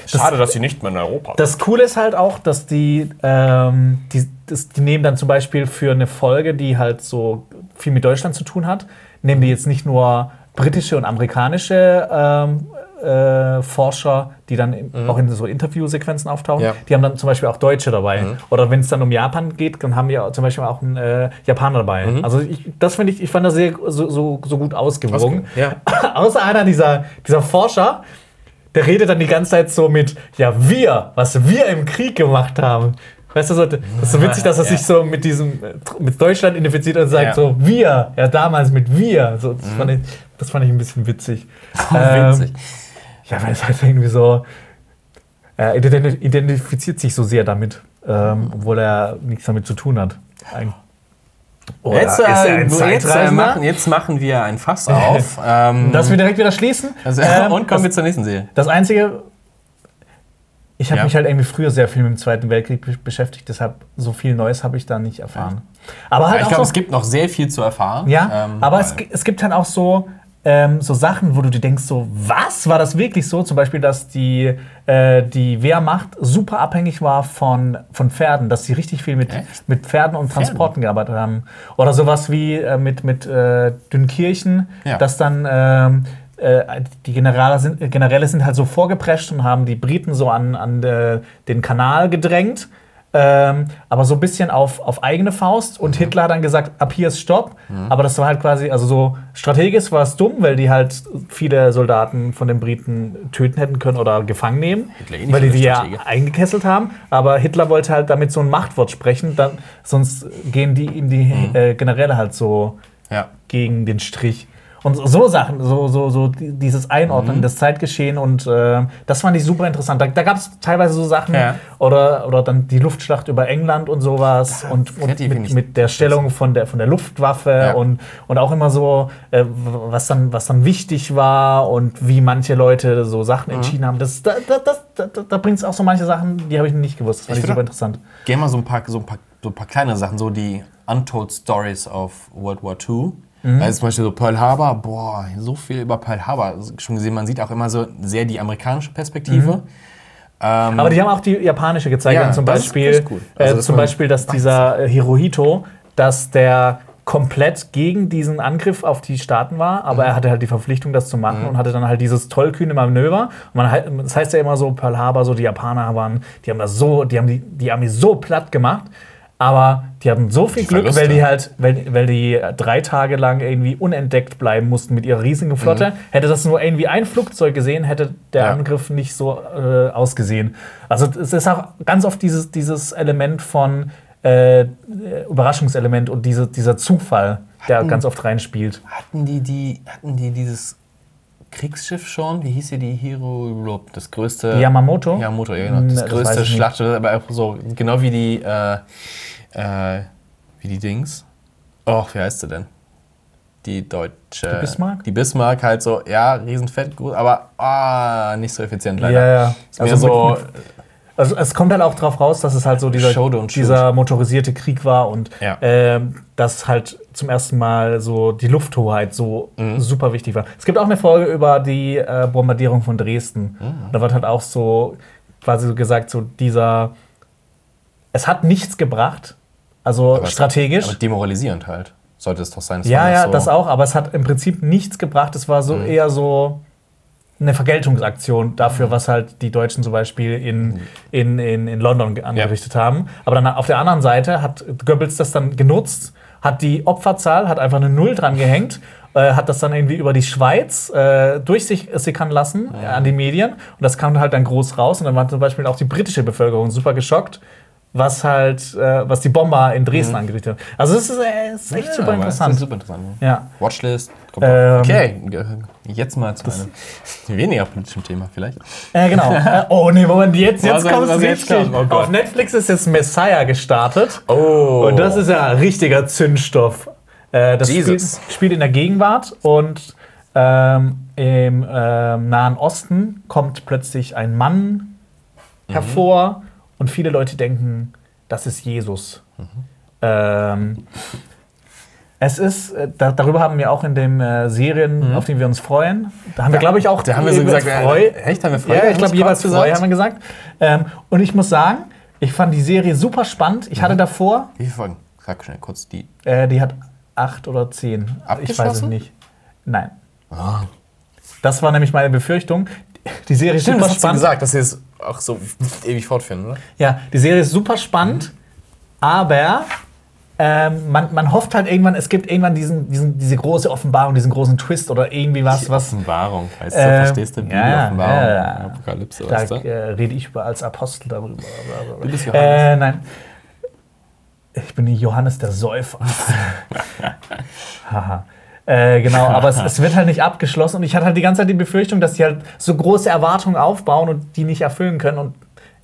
Schade, dass sie nicht mehr in Europa Das Coole ist halt auch, dass die, ähm, die, das, die nehmen dann zum Beispiel für eine Folge, die halt so viel mit Deutschland zu tun hat, nehmen die jetzt nicht nur britische und amerikanische ähm, äh, Forscher, die dann im- auch in so Interviewsequenzen auftauchen. Ja. Die haben dann zum Beispiel auch Deutsche dabei. Oder wenn es dann um Japan geht, dann haben wir zum Beispiel auch einen äh, Japaner dabei. Also ich, das finde ich, ich fand das sehr so, so, so gut ausgewogen. Ja. Außer einer dieser, dieser Forscher, der redet dann die ganze Zeit so mit, ja, wir, was wir im Krieg gemacht haben. Weißt du, so, das ist so witzig, dass er Ja. sich so mit diesem, äh, mit Deutschland identifiziert und sagt Ja. so, wir, ja, damals mit wir. So, das, fand ich, das fand ich ein bisschen witzig. Ähm, Witzig. Ja, weil es halt irgendwie so, er ident- identifiziert sich so sehr damit, ähm, obwohl er nichts damit zu tun hat. Ein, Oder Jetzt, äh, jetzt, äh, Zeitreisender? machen, jetzt machen wir ein Fass auf. ähm, Dass wir direkt wieder schließen. also, Ähm, und kommen wir zur nächsten Serie. Das Einzige, ich habe Ja. mich halt irgendwie früher sehr viel mit dem Zweiten Weltkrieg be- beschäftigt, deshalb so viel Neues habe ich da nicht erfahren. Aber halt ich glaube, so, es gibt noch sehr viel zu erfahren. ja, Ähm, aber es, gi- es gibt halt auch so, ähm, so Sachen, wo du dir denkst, so, was? War das wirklich so? Zum Beispiel, dass die, äh, die Wehrmacht super abhängig war von, von Pferden, dass sie richtig viel mit, Echt? mit Pferden und Transporten gearbeitet haben. Oder sowas wie äh, mit, mit äh, Dünkirchen, Ja. dass dann ähm, äh, die Generale sind, Generäle sind halt so vorgeprescht und haben die Briten so an, an äh, den Kanal gedrängt. Ähm, aber so ein bisschen auf, auf eigene Faust. Und Hitler hat dann gesagt, ab hier ist Stopp. Aber das war halt quasi, also so strategisch war es dumm, weil die halt viele Soldaten von den Briten töten hätten können oder gefangen nehmen. Hitler eh weil die die ja eingekesselt haben. Aber Hitler wollte halt damit so ein Machtwort sprechen, dann, sonst gehen die ihm die äh, Generäle halt so ja. gegen den Strich. Und so- Sachen, so, so, so die- dieses Einordnen Mhm. des Zeitgeschehen und äh, das fand ich super interessant. Da, da gab es teilweise so Sachen Ja. oder, oder dann die Luftschlacht über England und sowas und, und finde mit, mit der Stellung von der, von der Luftwaffe Ja. und, und auch immer so, äh, was, dann, was dann wichtig war und wie manche Leute so Sachen Mhm. entschieden haben. Das, da da, das, da, da, bringt es auch so manche Sachen, die habe ich nicht gewusst. Das fand Ich ich, super interessant. Gehen wir so ein paar, so ein paar, so ein paar kleine Sachen, so die Untold Stories of World War II. Mhm. Also zum Beispiel so Pearl Harbor, boah, so viel über Pearl Harbor schon gesehen. Man sieht auch immer so sehr die amerikanische Perspektive. Ähm, Aber die haben auch die japanische gezeigt. Ja, zum Beispiel, cool. Also, äh, dass zum Beispiel, dass dieser äh, Hirohito, dass der komplett gegen diesen Angriff auf die Staaten war, Mhm. aber er hatte halt die Verpflichtung, das zu machen und hatte dann halt dieses tollkühne Manöver. Und man, halt- das heißt ja immer so, Pearl Harbor, so die Japaner waren, die haben das so, die haben die, die Armee so platt gemacht, aber die hatten so viel Glück, weil die halt, weil, weil die drei Tage lang irgendwie unentdeckt bleiben mussten mit ihrer riesigen Flotte. Hätte das nur irgendwie ein Flugzeug gesehen, hätte der Mhm. Ja. Angriff nicht so äh, ausgesehen. Also es ist auch ganz oft dieses, dieses Element von äh, Überraschungselement und diese, dieser Zufall, der ganz oft reinspielt. hatten, die, die, hatten die dieses Kriegsschiff schon? Wie hieß hier die Hero? Das größte. Yamamoto? Yamamoto, ja, genau. Ne, Das das größte. Schlachtschiff, aber auch so, genau wie die, äh, äh, wie die Dings. Och, wie heißt sie denn? Die deutsche. Die Bismarck? Die Bismarck halt so, ja, riesenfett, gut, aber ah, nicht so effizient leider. Ja, ja. Ist Also so, mit- Also es kommt halt auch drauf raus, dass es halt so dieser, dieser motorisierte Krieg war und Ja. ähm, dass halt zum ersten Mal so die Lufthoheit so Mhm. super wichtig war. Es gibt auch eine Folge über die äh, Bombardierung von Dresden. Mhm. Da wird halt auch so quasi so gesagt, so dieser es hat nichts gebracht, also aber- strategisch. aber demoralisierend halt. Sollte es doch sein. Es ja, ja, so, das auch, aber es hat im Prinzip nichts gebracht. Es war so Mhm. eher so eine Vergeltungsaktion dafür, was halt die Deutschen zum Beispiel in, in, in, in London ge- angerichtet haben. Aber dann auf der anderen Seite hat Goebbels das dann genutzt, hat die Opferzahl, hat einfach eine Null dran gehängt, äh, hat das dann irgendwie über die Schweiz äh, durch sich sickern lassen äh, an die Medien. Und das kam halt dann groß raus. Und dann war zum Beispiel auch die britische Bevölkerung super geschockt. Was halt, äh, was die Bomber in Dresden angerichtet haben. Also, es ist, äh, ist echt Ja, super interessant. Ist super interessant. Ja. Watchlist. Ähm, okay, jetzt mal zu einem weniger politischen Thema vielleicht. Äh, genau. Äh, oh nee, Moment, jetzt, jetzt kommt es richtig. kommt? Oh. Auf Netflix ist jetzt Messiah gestartet. Oh. Und das ist ja richtiger Zündstoff. Äh, das spielt, Jesus. spielt in der Gegenwart und ähm, im ähm, Nahen Osten kommt plötzlich ein Mann hervor und viele Leute denken, das ist Jesus. Ähm, es ist, äh, da, darüber haben wir auch in den äh, Serien, auf die wir uns freuen. Da haben wir, glaube ich, auch Da haben wir so gesagt, Freu. äh, echt, haben wir Freu? Ja, ich glaube, jeweils Freu Freu gesagt? haben wir gesagt. Ähm, und ich muss sagen, ich fand die Serie super spannend. Ich Mhm. hatte davor, Wie viele Folgen? Sag schnell kurz die. äh, die hat acht oder zehn. Ich weiß es nicht. Nein. Das war nämlich meine Befürchtung. Die Serie ist Stimmt, super das spannend. gesagt, dass sie es auch so ewig fortführen, oder? Ja, die Serie ist super spannend, aber ähm, man, man hofft halt irgendwann, es gibt irgendwann diesen, diesen, diese große Offenbarung, diesen großen Twist oder irgendwie was, was. Offenbarung, heißt du, Ähm, verstehst du? ja, Bibel-Offenbarung, ja, ja. Apokalypse, Da weißt du? äh, rede ich über als Apostel darüber. Du bist Johannes. Äh, nein. Ich bin Johannes der Säufer. Haha. Äh, genau, aber es, es wird halt nicht abgeschlossen und ich hatte halt die ganze Zeit die Befürchtung, dass die halt so große Erwartungen aufbauen und die nicht erfüllen können und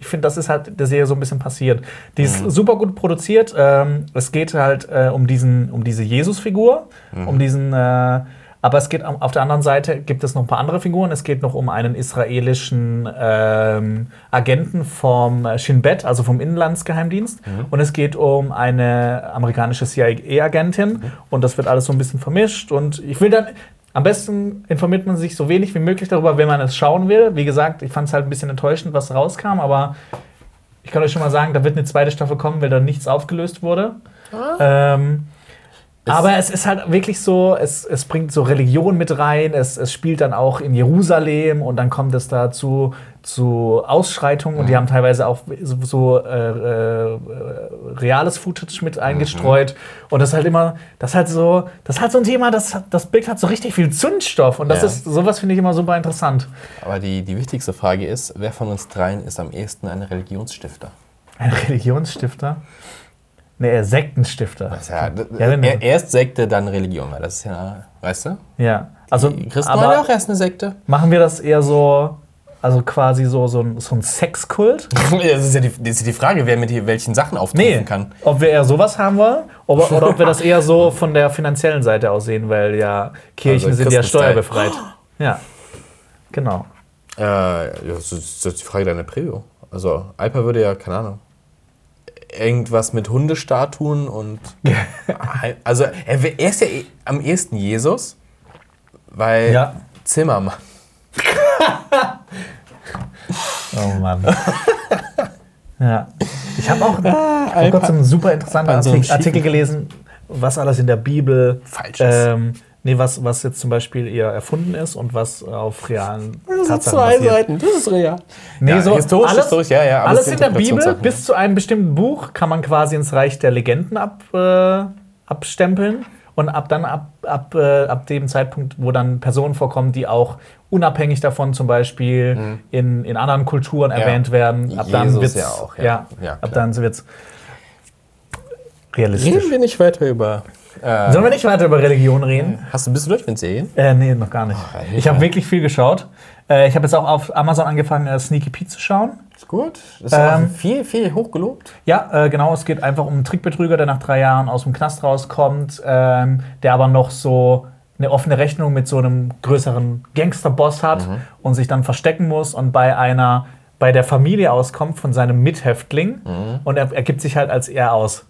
ich finde, das ist halt der Serie so ein bisschen passiert. Die ist Mhm. super gut produziert. Ähm, es geht halt äh, um, diesen, um diese Jesus-Figur, Mhm. um diesen. Äh, aber es geht auf der anderen Seite gibt es noch ein paar andere Figuren. Es geht noch um einen israelischen ähm, Agenten vom äh, Shin Bet, also vom Inlandsgeheimdienst. Und es geht um eine amerikanische CIA-Agentin. Und das wird alles so ein bisschen vermischt. Und ich will dann. Am besten informiert man sich so wenig wie möglich darüber, wenn man es schauen will. Wie gesagt, ich fand es halt ein bisschen enttäuschend, was rauskam, aber ich kann euch schon mal sagen, da wird eine zweite Staffel kommen, weil da nichts aufgelöst wurde. Ähm, aber es ist halt wirklich so, es, es bringt so Religion mit rein, es, es spielt dann auch in Jerusalem und dann kommt es da zu, zu Ausschreitungen und die haben teilweise auch so, so äh, äh, reales Footage mit eingestreut. Und das ist halt immer, das ist halt so, das ist halt so ein Thema, das, das Bild hat so richtig viel Zündstoff und das Ja. ist, sowas finde ich immer super interessant. Aber die, die wichtigste Frage ist, wer von uns dreien ist am ehesten ein Religionsstifter? Ein Religionsstifter. Nee, Sektenstifter. Ja, Ja, wenn- er- erst Sekte, dann Religion, weil das ist ja, weißt du? Ja. Also, Die Christen waren ja aber auch erst eine Sekte. machen wir das eher so, also quasi so, so ein, so ein Sexkult? Das ist ja die, das ist die Frage, wer mit welchen Sachen auftreten Nee, kann. ob wir eher sowas haben wollen oder, oder ob wir das eher so von der finanziellen Seite aus sehen, weil ja Kirchen Also sind ja steuerbefreit. Ja, genau. Äh, ja, das ist das ist die Frage deiner Preview. Also, Alper würde ja, keine Ahnung, irgendwas mit Hundestatuen und. also, er, er ist ja eh am ehesten Jesus, weil Ja. Zimmermann. Oh Mann. ja. Ich habe auch Ah, vor kurzem einen super interessanten Artikel, Artikel gelesen, was alles in der Bibel Falsch ist. ähm, nee, was, was jetzt zum Beispiel eher erfunden ist und was auf realen Das sind zwei basiert. Seiten, das ist real. Nee, Ja, so historisch, alles, historisch, ja, ja, alles in der Bibel bis zu einem bestimmten Buch kann man quasi ins Reich der Legenden ab, äh, abstempeln. Und ab dann, ab, ab, äh, ab dem Zeitpunkt, wo dann Personen vorkommen, die auch unabhängig davon zum Beispiel in, in anderen Kulturen erwähnt werden, ab dann Mhm. Jesus wird's, ja auch, ja. ja, Ja, ab dann wird's realistisch. Reden wir nicht weiter über. Äh, Sollen wir nicht weiter über Religion reden? hast du, bist du durch mit Serien? Äh, nee, noch gar nicht. Ich habe wirklich viel geschaut. Äh, ich habe jetzt auch auf Amazon angefangen, äh, Sneaky Pete zu schauen. Ist gut. Ist Ähm, viel, viel hochgelobt. Ja, äh, genau. Es geht einfach um einen Trickbetrüger, der nach drei Jahren aus dem Knast rauskommt, ähm, der aber noch so eine offene Rechnung mit so einem größeren Gangsterboss hat und sich dann verstecken muss und bei einer bei der Familie auskommt von seinem Mithäftling und er, er gibt sich halt als er aus.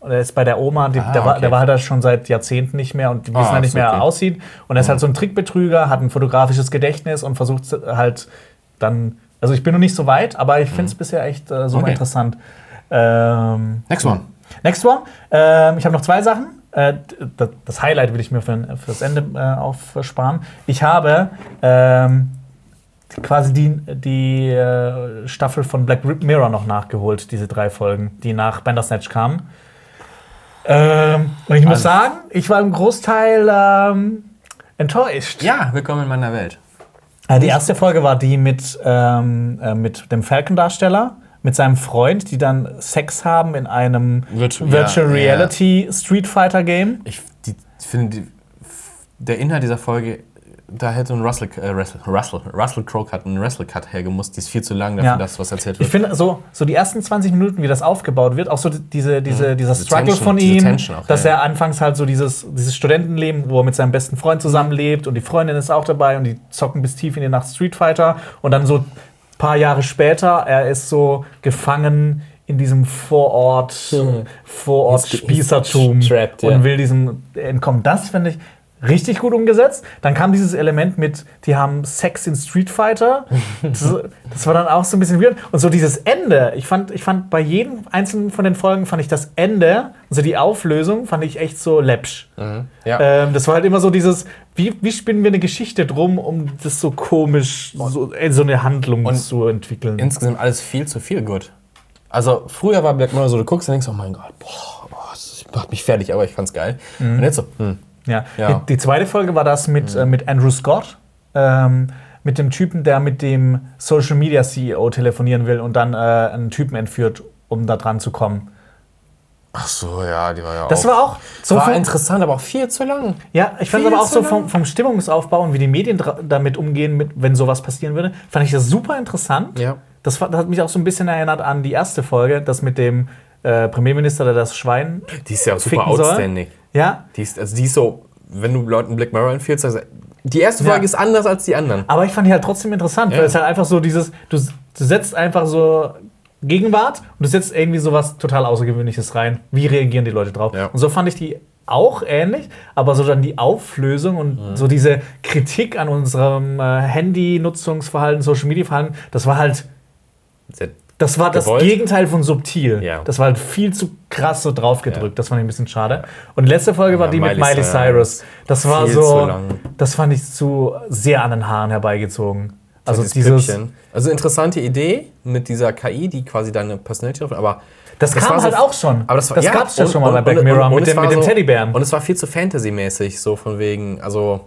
Und er ist bei der Oma, die, Ah, der, war, der war halt da schon seit Jahrzehnten nicht mehr und die wissen Ah, halt nicht mehr, wie okay. er aussieht. Und er ist halt so ein Trickbetrüger, hat ein fotografisches Gedächtnis und versucht halt dann. Also ich bin noch nicht so weit, aber ich finde es bisher echt äh, super Okay. interessant. Ähm, Next one. next one. Ähm, ich habe noch zwei Sachen. Äh, das Highlight will ich mir für, fürs Ende äh, aufsparen. Ich habe ähm, quasi die, die äh, Staffel von Black Mirror noch nachgeholt, diese drei Folgen, die nach Bandersnatch kamen. Ähm, und ich muss Also- sagen, ich war im Großteil ähm, enttäuscht. Ja, willkommen in meiner Welt. Äh, Die erste Folge war die mit, ähm, äh, mit dem Falcon-Darsteller, mit seinem Freund, die dann Sex haben in einem Virtu- Virtual ja, ja. Reality Street Fighter Game. Ich die, finde, der Inhalt dieser Folge, da hätte ein Russell, äh, Russell, Russell, Russell Crowe hat einen Wrestle Cut hergemusst. Die ist viel zu lang dafür, Ja. dass was erzählt Ich wird. finde so, so die ersten 20 Minuten, wie das aufgebaut wird, auch so diese, diese, dieser Diese Struggle Tension, von ihm, auch, dass ja. er anfangs halt so dieses, dieses Studentenleben, wo er mit seinem besten Freund zusammenlebt und die Freundin ist auch dabei und die zocken bis tief in die Nacht Street Fighter und dann so ein paar Jahre später, er ist so gefangen in diesem Vorort, Vorort He's- he's Spießertum trapped, ja. und will diesem entkommen. Das finde ich richtig gut umgesetzt. Dann kam dieses Element mit, die haben Sex in Street Fighter. Das, das war dann auch so ein bisschen weird. Und so dieses Ende, ich fand, ich fand bei jedem einzelnen von den Folgen fand ich das Ende, also die Auflösung, fand ich echt so läppsch. ja. Ähm, das war halt immer so dieses, wie, wie spinnen wir eine Geschichte drum, um das so komisch, so, äh, so eine Handlung Und zu entwickeln. Insgesamt alles viel zu viel gut. Also früher war Black Mirror so, du guckst und denkst, oh mein Gott, boah, boah das macht mich fertig, aber ich fand's geil. Und jetzt so, hm. Ja. Ja. Mhm. Die, die zweite Folge war das mit, äh, mit Andrew Scott, ähm, mit dem Typen, der mit dem Social Media CEO telefonieren will und dann äh, einen Typen entführt, um da dran zu kommen. Ach so, ja, die war ja Das auch. war auch so war interessant, aber auch viel zu lang. ja, ich fand viel aber auch so vom, vom Stimmungsaufbau und wie die Medien damit umgehen, mit, wenn sowas passieren würde, fand ich das super interessant. Ja. Das, das hat mich auch so ein bisschen erinnert an die erste Folge, das mit dem äh, Premierminister, der das Schwein. Die ist ja auch super Ficken soll. Ja, Die ist, also die ist so, wenn du Leuten Black Mirror empfiehlst, also die erste Ja. Folge ist anders als die anderen. Aber ich fand die halt trotzdem interessant, Ja. weil es halt einfach so dieses, du, du setzt einfach so Gegenwart und du setzt irgendwie so was total Außergewöhnliches rein. Wie reagieren die Leute drauf? Ja. Und so fand ich die auch ähnlich, aber so dann die Auflösung und Mhm. so diese Kritik an unserem äh, Handy-Nutzungsverhalten, Social-Media-Verhalten, das war halt, Sehr- das war das Gewollt. Gegenteil von subtil. Ja. Das war halt viel zu krass so draufgedrückt. Ja. Das fand ich ein bisschen schade. Und letzte Folge war Ja, die mit Miley Miley Cyrus. Cyrus. Das war Viel so, das fand ich zu sehr an den Haaren herbeigezogen. Also Dieses dieses. Also interessante Idee mit dieser KI, die quasi deine Personality aber Das kam war halt auch schon. Aber das, war, Das ja, gab's ja und- schon mal und- bei Black und- Mirror und- und mit es dem- war mit dem so, Teddybären. Und es war viel zu Fantasy-mäßig, so von wegen, also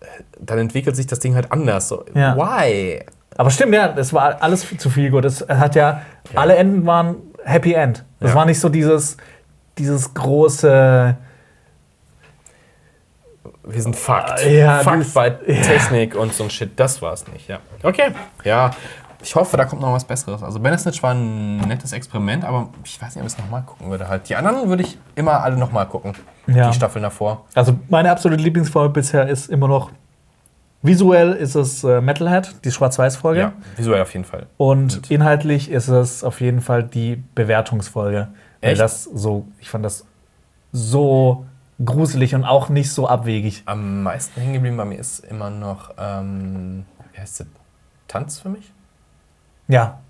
äh, dann entwickelt sich das Ding halt anders. So, Ja. Why? Aber stimmt, ja, das war alles viel zu viel gut. Es hat ja, alle Enden waren Happy End. Das Ja. war nicht so dieses, dieses große. Wir sind Fakt. Ah, ja, Fakt bei Technik und so ein Shit. Das war es nicht, ja. Okay. Ja. Ich hoffe, da kommt noch was Besseres. Also Bandersnatch war ein nettes Experiment, aber ich weiß nicht, ob ich es nochmal gucken würde. Halt. Die anderen würde ich immer alle nochmal gucken. Ja. Die Staffeln davor. Also meine absolute Lieblingsfolge bisher ist immer noch. Visuell ist es äh, Metalhead, die Schwarz-Weiß-Folge. Ja, visuell auf jeden Fall. Und inhaltlich ist es auf jeden Fall die Bewertungsfolge. Weil Echt? das so, ich fand das so gruselig und auch nicht so abwegig. Am meisten hängen geblieben bei mir ist immer noch, ähm, wie heißt sie? Tanz für mich? Ja.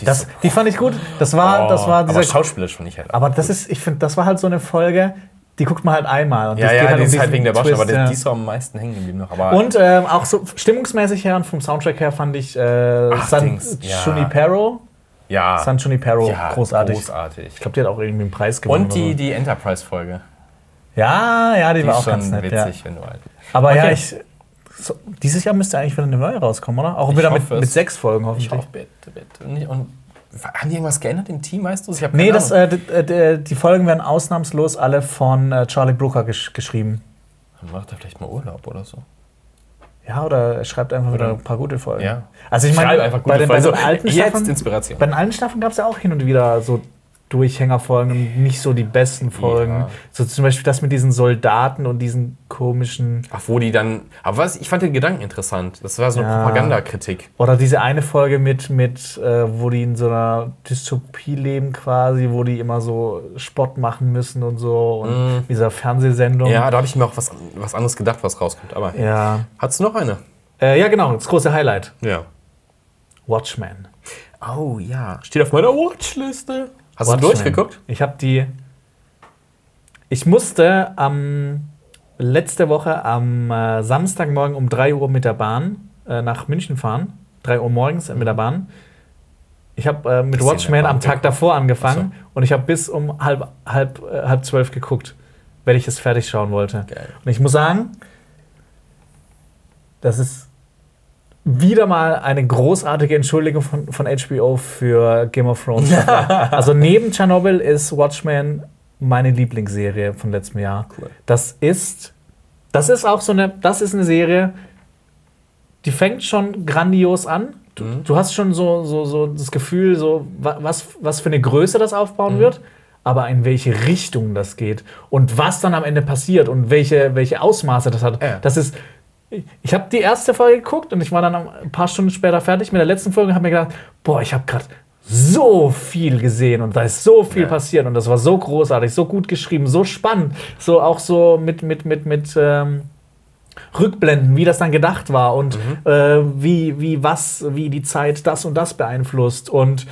Die Das, so- die fand ich gut. Das war, das war aber dieser. schauspielerisch finde ich halt. Aber das ist, ich finde, das war halt so eine Folge, die guckt man halt einmal. Und ja, das ja, geht die um ist halt wegen der Baustelle, aber ja. die ist am meisten hängen geblieben noch. Aber Und ähm, auch so stimmungsmäßig her und vom Soundtrack her fand ich äh, Ach, San Dings, ja. Junipero, ja, San Junipero ja, großartig. großartig. Ich glaube, die hat auch irgendwie einen Preis gewonnen. Und die, die Enterprise-Folge. Ja, ja, die, Die war auch ganz schon nett. Ja. witzig, wenn du halt. Aber ja, Okay. ich. So, dieses Jahr müsste eigentlich wieder eine neue rauskommen, oder? Auch Ich wieder mit, mit sechs Folgen Ich hoffentlich. hoffe, bitte, bitte. Nicht- Und haben die irgendwas geändert im Team, weißt du? Ich Nee, das, äh, äh, die Folgen werden ausnahmslos alle von äh, Charlie Brooker gesch geschrieben. Dann macht er vielleicht mal Urlaub oder so. Ja, oder er schreibt einfach wieder Oder- ein paar gute Folgen. Ja. Also ich meine, bei, den, bei den Folgen. alten Jetzt Staffeln, Inspiration. bei den alten Staffeln gab es ja auch hin und wieder so Durchhängerfolgen und nicht so die besten Folgen. Ja. So zum Beispiel das mit diesen Soldaten und diesen komischen. Ach, wo die dann. Aber was, ich fand den Gedanken interessant. Das war so eine Ja. Propagandakritik. Oder diese eine Folge mit, mit äh, wo die in so einer Dystopie leben quasi, wo die immer so Spott machen müssen und so. Und dieser Fernsehsendung. Ja, da habe ich mir auch was, was anderes gedacht, was rauskommt. Aber Ja. hast du noch eine? Äh, ja, genau, das große Highlight. Ja. Watchmen. Oh ja. Steht auf meiner Watchliste. Hast du durchgeguckt? Ich habe die. Ich musste am letzte Woche am äh, Samstagmorgen um 3 Uhr mit der Bahn äh, nach München fahren. 3 Uhr morgens mit der Bahn. Ich habe äh, mit Watchmen am Tag davor angefangen Ach und ich habe bis um halb, halb, äh, halb zwölf geguckt, weil ich es fertig schauen wollte. Geil. Und ich muss sagen, das ist wieder mal eine großartige Entschuldigung von, von HBO für Game of Thrones. also neben Tschernobyl ist Watchmen meine Lieblingsserie von letztem Jahr. Cool. Das ist, das ist auch so eine, das ist eine Serie, die fängt schon grandios an. Du, Mhm. du hast schon so, so, so das Gefühl, so, wa- was, was für eine Größe das aufbauen Mhm. wird, aber in welche Richtung das geht und was dann am Ende passiert und welche, welche Ausmaße das hat. Ja. Das ist. Ich- habe die erste Folge geguckt und ich war dann ein paar Stunden später fertig mit der letzten Folge und habe mir gedacht, boah, ich habe gerade so viel gesehen und da ist so viel Ja. passiert und das war so großartig, so gut geschrieben, so spannend, so auch so mit mit mit mit ähm, Rückblenden, wie das dann gedacht war und Mhm. äh, wie, wie was, wie die Zeit das und das beeinflusst. Und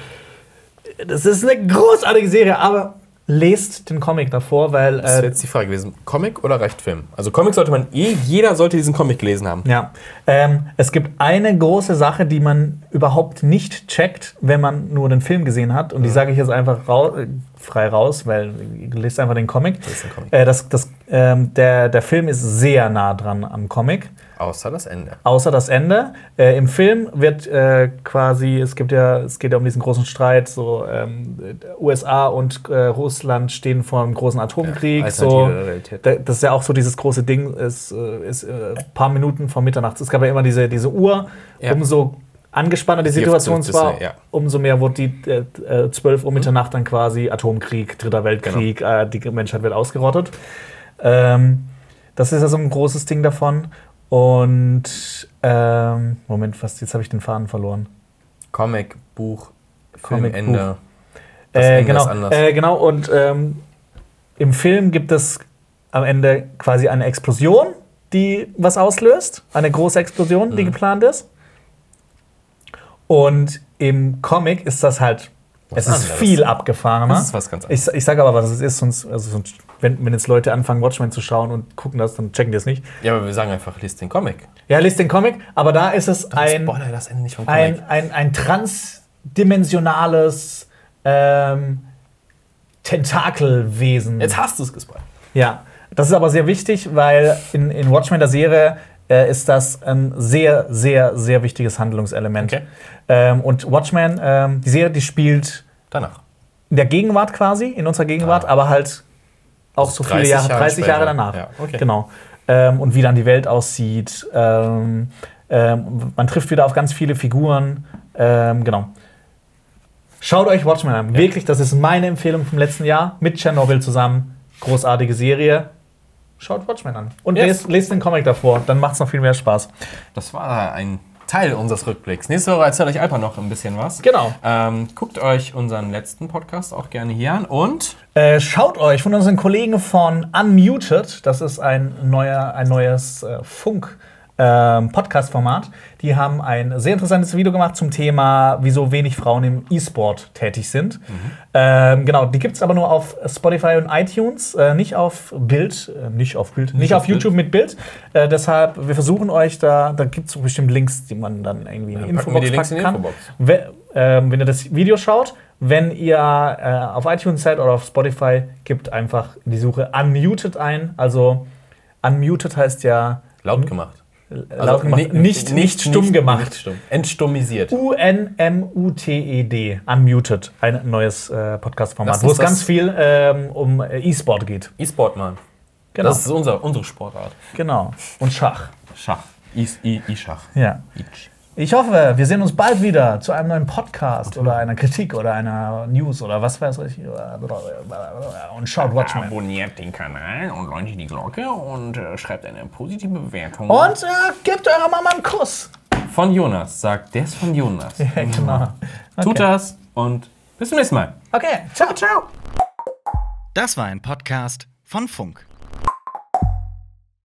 das ist eine großartige Serie, aber lest den Comic davor, weil. Das wäre Äh, jetzt die Frage gewesen. Comic oder reicht Film? Also Comic sollte man eh, jeder sollte diesen Comic gelesen haben. ja, ähm, es gibt eine große Sache, die man überhaupt nicht checkt, wenn man nur den Film gesehen hat. Und die sage ich jetzt einfach rau äh, frei raus, weil ihr lest einfach den Comic. ist ein Comic. Äh, das, das, ähm, der, der Film ist sehr nah dran am Comic. Außer das Ende. Außer das Ende. Äh, Im Film wird äh, quasi, es gibt ja, es geht ja um diesen großen Streit, so ähm, äh, USA und äh, Russland stehen vor einem großen Atomkrieg. Ja, so, da, das ist ja auch so dieses große Ding, ist, äh, ist äh, ein paar Minuten vor Mitternacht. Es gab ja immer diese, diese Uhr, Ja. umso angespannter die Situation das- war, ja. umso mehr wurde die äh, äh, 12 Uhr Mitternacht dann quasi Atomkrieg, Dritter Weltkrieg, Genau. äh, die Menschheit wird ausgerottet. Ähm, das ist ja so ein großes Ding davon. Und ähm, Moment, was, jetzt habe ich den Faden verloren. Comic, Buch, Comic, Filmende. Äh, Ende genau, äh, genau, und ähm, im Film gibt es am Ende quasi eine Explosion, die was auslöst. Eine große Explosion, Mhm. die geplant ist. Und im Comic ist das halt, Was es ist anderes. viel abgefahrener. Das ist was ganz anderes. Ich, ich sage aber, was es ist, sonst, also sonst wenn, wenn jetzt Leute anfangen, Watchmen zu schauen und gucken das, dann checken die es nicht. Ja, aber wir sagen einfach, liest den Comic. Ja, lest den Comic, aber da ist es ein, Spoiler das Ende nicht vom Comic. ein, ein, ein transdimensionales ähm, Tentakelwesen. Jetzt hast du es gespoilert. Ja, das ist aber sehr wichtig, weil in, in Watchmen der Serie äh, ist das ein sehr, sehr, sehr wichtiges Handlungselement. Okay. Ähm, und Watchmen, ähm, die Serie, die spielt Danach. in der Gegenwart quasi, in unserer Gegenwart, Ah. aber halt auch so viele 30 Jahre, Jahre 30 Jahre später. danach. Ja, okay. Genau. Ähm, und wie dann die Welt aussieht. Ähm, ähm, man trifft wieder auf ganz viele Figuren. Ähm, genau. Schaut euch Watchmen an. Wirklich, das ist meine Empfehlung vom letzten Jahr mit Chernobyl zusammen. Großartige Serie. Schaut Watchmen an. Und Yes. lest, lest den Comic davor, dann macht es noch viel mehr Spaß. Das war ein Teil unseres Rückblicks. Nächste Woche erzählt euch Alper noch ein bisschen was. Genau. Ähm, guckt euch unseren letzten Podcast auch gerne hier an und Äh, schaut euch von unseren Kollegen von Unmuted, das ist ein, neuer, ein neues äh, Funk. Ähm, Podcast-Format. Die haben ein sehr interessantes Video gemacht zum Thema, wieso wenig Frauen im E-Sport tätig sind. Ähm, genau, die gibt es aber nur auf Spotify und iTunes, äh, nicht auf Bild, äh, nicht auf Bild, nicht, auf auf YouTube mit Bild. Äh, deshalb, wir versuchen euch da, da gibt es bestimmt Links, die man dann irgendwie in die Infobox packen in die kann. Infobox. Ähm, wenn ihr das Video schaut, wenn ihr äh, auf iTunes seid oder auf Spotify, gebt einfach in die Suche Unmuted ein. Also Unmuted heißt ja laut gemacht. Laut gemacht, nicht, nicht, stumm gemacht. Nicht stumm. Entstummisiert. U-N-M-U-T-E-D, Unmuted, ein neues äh, Podcast-Format, wo es ganz viel ähm, um äh, E-Sport geht. E-Sport, Mann. Genau. Das ist unser, unsere Sportart. genau. Und Schach. Schach. I-Schach. Ja. Ich. Ich hoffe, wir sehen uns bald wieder zu einem neuen Podcast oder einer Kritik oder einer News oder was weiß ich. Und schaut Watchmen. Abonniert den Kanal und läutet die Glocke und äh, schreibt eine positive Bewertung. Und äh, gebt eurer Mama einen Kuss. von Jonas sagt, der ist von Jonas. Ja, genau. Tut das und bis zum nächsten Mal. Okay, ciao, ciao. Das war ein Podcast von Funk.